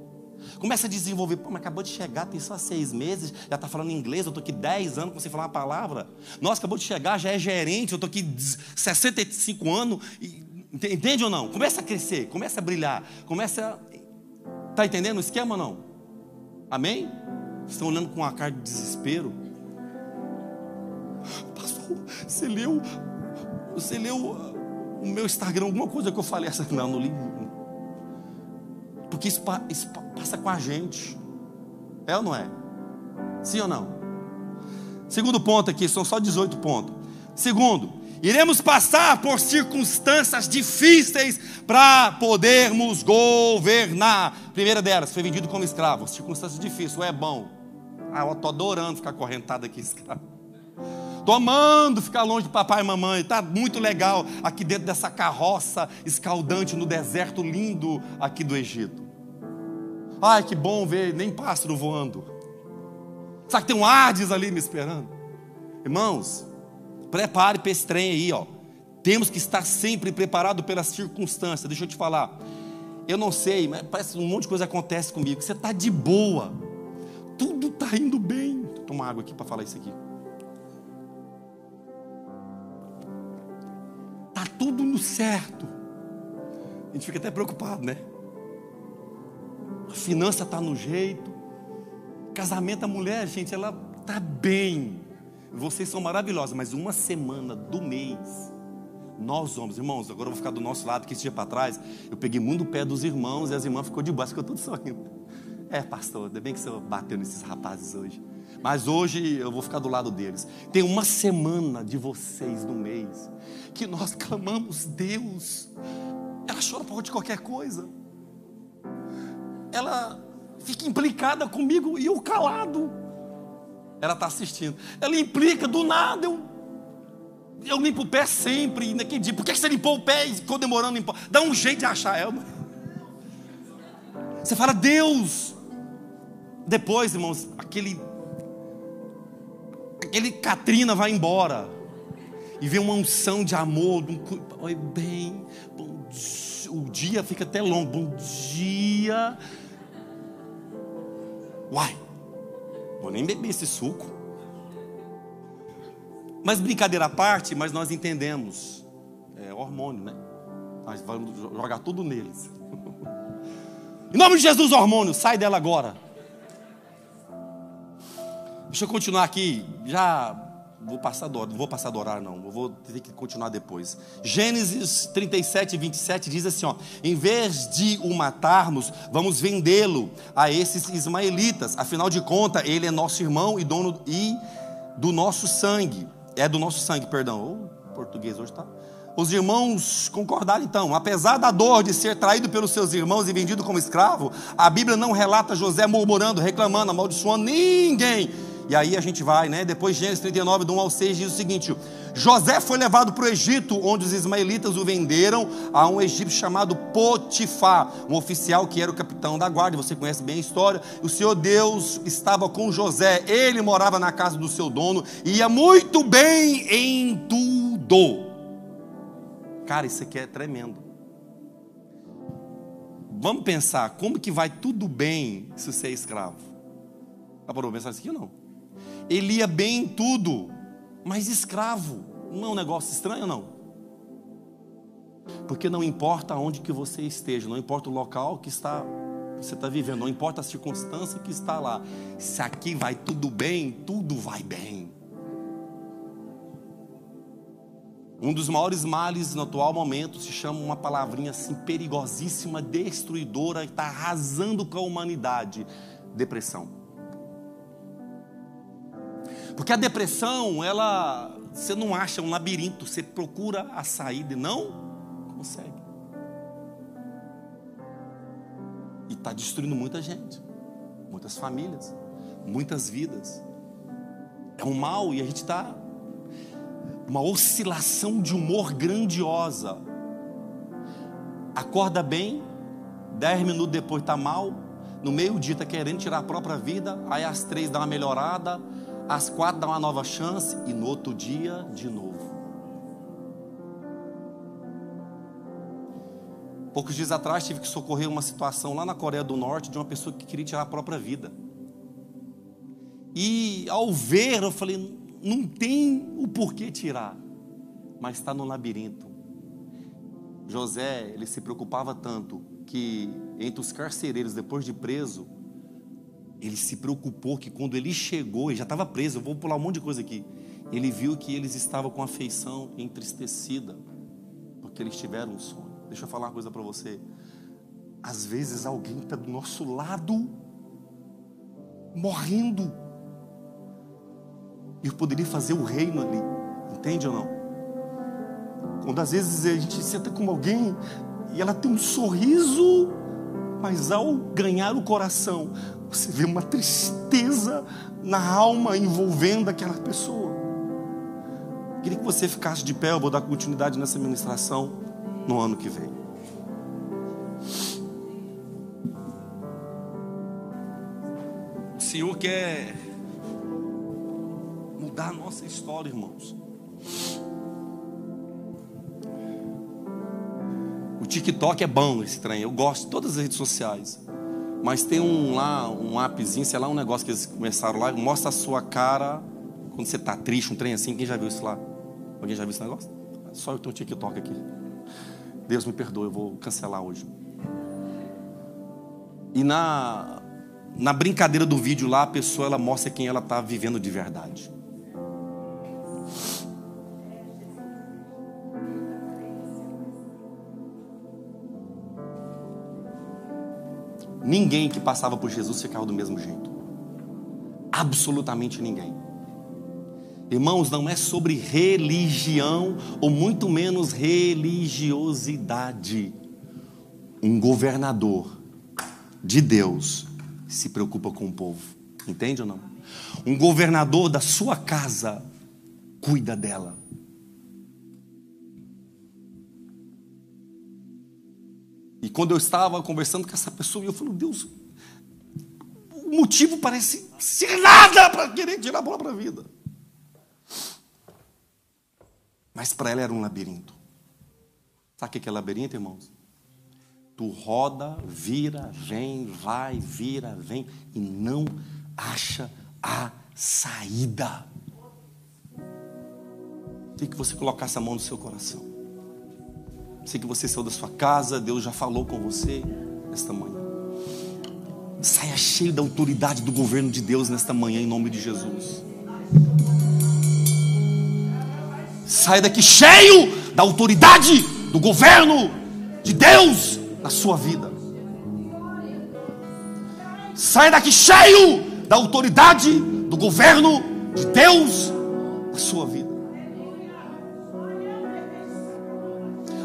Começa a desenvolver, pô, mas acabou de chegar, tem só seis meses, já está falando inglês, eu estou aqui dez anos com você falar uma palavra. Nossa, acabou de chegar, já é gerente, eu estou aqui 65 anos. E, entende ou não? Começa a crescer, começa a brilhar, começa a. Está entendendo o esquema ou não? Amém? Estão olhando com uma cara de desespero. Você leu. Você leu o meu Instagram, alguma coisa que eu falei essa. Não, não li porque isso, isso passa com a gente. É ou não é? Sim ou não? Segundo ponto aqui, são só 18 pontos. Segundo, iremos passar por circunstâncias difíceis para podermos governar. Primeira delas, foi vendido como escravo. Circunstâncias difíceis, ou é bom. Ah, eu estou adorando ficar correntado aqui, escravo. Estou amando ficar longe de papai e mamãe. Está muito legal aqui dentro dessa carroça escaldante no deserto lindo aqui do Egito. Ai, que bom ver nem pássaro voando. Sabe que tem um Hades ali me esperando? Irmãos, prepare para esse trem aí, ó. Temos que estar sempre preparado pelas circunstâncias. Deixa eu te falar. Eu não sei, mas parece um monte de coisa acontece comigo. Você está de boa. Tudo está indo bem. Vou tomar água aqui para falar isso aqui. Tudo no certo. A gente fica até preocupado, né? A finança está no jeito. Casamento, a mulher, gente, ela está bem. Vocês são maravilhosos, mas uma semana do mês, nós homens, irmãos, agora eu vou ficar do nosso lado, que esse dia para trás, eu peguei muito o pé dos irmãos e as irmãs ficou de baixo, ficou tudo sorrindo. É, pastor, ainda bem que senhor bateu nesses rapazes hoje. Mas hoje eu vou ficar do lado deles. Tem uma semana de vocês no mês que nós clamamos Deus. Ela chora por de qualquer coisa. Ela fica implicada comigo e eu calado. Ela está assistindo. Ela implica do nada. Eu, eu limpo o pé sempre. Naquele dia, por que você limpou o pé e ficou demorando limpar? Dá um jeito de achar ela. Você fala, Deus. Depois, irmãos, aquele aquele Katrina vai embora e vem uma unção de amor, um, oi bem, dia, o dia fica até longo, bom dia. Uai, vou nem beber esse suco. Mas brincadeira à parte, mas nós entendemos. É hormônio, né? Nós vamos jogar tudo neles. Em nome de Jesus, hormônio, sai dela agora. Deixa eu continuar aqui. Já vou passar do, vou passar do horário, não. Eu vou ter que continuar depois. Gênesis 37, 27 diz assim: ó, em vez de o matarmos, vamos vendê-lo a esses ismaelitas. Afinal de contas, ele é nosso irmão e dono e do nosso sangue. É do nosso sangue, perdão. O português hoje está. os irmãos concordaram então. Apesar da dor de ser traído pelos seus irmãos e vendido como escravo, a Bíblia não relata José murmurando, reclamando, amaldiçoando ninguém. E aí a gente vai, né? Depois Gênesis 39, do 1 ao 6, diz o seguinte: José foi levado para o Egito, onde os ismaelitas o venderam a um egípcio chamado Potifar, um oficial que era o capitão da guarda. Você conhece bem a história. O Senhor Deus estava com José, ele morava na casa do seu dono, e ia muito bem em tudo. Cara, isso aqui é tremendo. Vamos pensar, como que vai tudo bem se você é escravo? Dá para pensar isso aqui não? Ele ia bem em tudo, mas escravo, não é um negócio estranho não? Porque não importa onde que você esteja, não importa o local que está você está vivendo, não importa a circunstância que está lá. Se aqui vai tudo bem, tudo vai bem. Um dos maiores males no atual momento se chama uma palavrinha assim perigosíssima, destruidora, que está arrasando com a humanidade: depressão. Porque a depressão, ela, você não acha um labirinto, você procura a saída e não consegue. E está destruindo muita gente, muitas famílias, muitas vidas. É um mal e a gente está uma oscilação de humor grandiosa. Acorda bem, dez minutos depois está mal, no meio-dia está querendo tirar a própria vida, aí às três dá uma melhorada, às quatro dá uma nova chance e no outro dia de novo. Poucos dias atrás tive que socorrer uma situação lá na Coreia do Norte de uma pessoa que queria tirar a própria vida. E ao ver, eu falei: não tem o porquê tirar, mas está no labirinto. José, ele se preocupava tanto que entre os carcereiros, depois de preso, ele se preocupou que quando ele chegou, ele já estava preso, eu vou pular um monte de coisa aqui. Ele viu que eles estavam com a feição entristecida, porque eles tiveram um sonho. Deixa eu falar uma coisa para você. Às vezes alguém está do nosso lado, morrendo, eu poderia fazer o reino ali. Entende ou não? Quando às vezes a gente senta com alguém e ela tem um sorriso, mas ao ganhar o coração, você vê uma tristeza na alma envolvendo aquela pessoa. Queria que você ficasse de pé, eu vou dar continuidade nessa ministração no ano que vem. O Senhor quer mudar a nossa história, irmãos. O TikTok é bom trem, eu gosto de todas as redes sociais. Mas tem um lá, um appzinho, sei lá, um negócio que eles começaram lá, mostra a sua cara quando você está triste, um trem assim. Quem já viu isso lá? Alguém já viu esse negócio? Só eu tenho um TikTok aqui. Deus me perdoe, eu vou cancelar hoje. E na, na brincadeira do vídeo lá, a pessoa ela mostra quem ela está vivendo de verdade. Ninguém que passava por Jesus ficava do mesmo jeito. Absolutamente ninguém. Irmãos, não é sobre religião, ou muito menos religiosidade. Um governador de Deus se preocupa com o povo. Entende ou não? Um governador da sua casa cuida dela. E quando eu estava conversando com essa pessoa, eu falei, Deus, o motivo parece ser nada para querer tirar a bola para a vida. Mas para ela era um labirinto. Sabe o que é labirinto, irmãos? Tu roda, vira, vem, vai, vira, vem e não acha a saída. Tem que você colocar essa mão no seu coração. Sei que você saiu da sua casa, Deus já falou com você nesta manhã. Saia cheio da autoridade do governo de Deus nesta manhã, em nome de Jesus. Saia daqui cheio da autoridade do governo de Deus na sua vida. Saia daqui cheio da autoridade do governo de Deus na sua vida.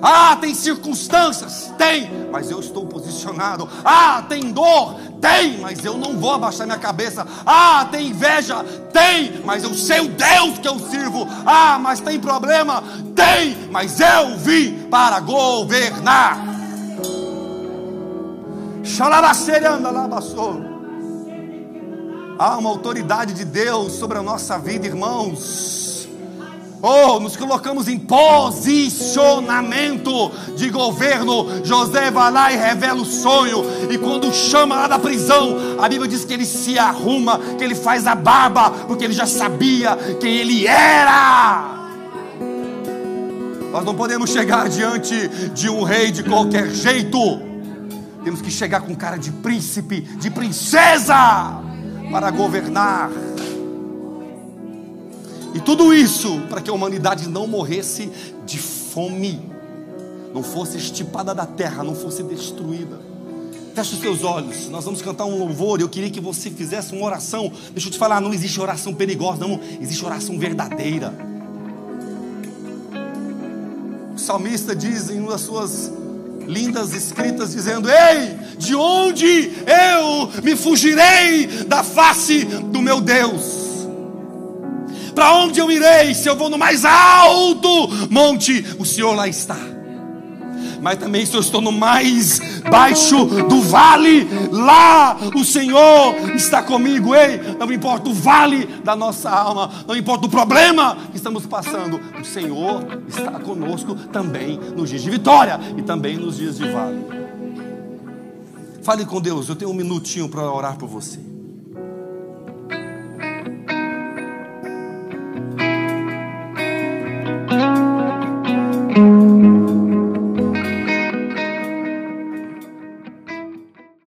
Ah, tem circunstâncias? Tem, mas eu estou posicionado. Ah, tem dor? Tem, mas eu não vou abaixar minha cabeça. Ah, tem inveja? Tem, mas eu sei o Deus que eu sirvo. Ah, mas tem problema? Tem, mas eu vim para governar. Há uma autoridade de Deus sobre a nossa vida, irmãos. Oh, nos colocamos em posicionamento de governo. José vai lá e revela o sonho. E quando chama lá da prisão, a Bíblia diz que ele se arruma, que ele faz a barba, porque ele já sabia quem ele era. Nós não podemos chegar diante de um rei de qualquer jeito. Temos que chegar com cara de príncipe, de princesa, para governar. E tudo isso para que a humanidade não morresse de fome, não fosse estipada da terra, não fosse destruída. Feche os seus olhos, nós vamos cantar um louvor. Eu queria que você fizesse uma oração. Deixa eu te falar, não existe oração perigosa, não, existe oração verdadeira. O salmista diz em uma das suas lindas escritas, dizendo: Ei, de onde eu me fugirei da face do meu Deus? Para onde eu irei? Se eu vou no mais alto monte, o Senhor lá está. Mas também se eu estou no mais baixo do vale, lá o Senhor está comigo. Ei, não importa o vale da nossa alma, não importa o problema que estamos passando, o Senhor está conosco também nos dias de vitória e também nos dias de vale. Fale com Deus, eu tenho um minutinho para orar por você.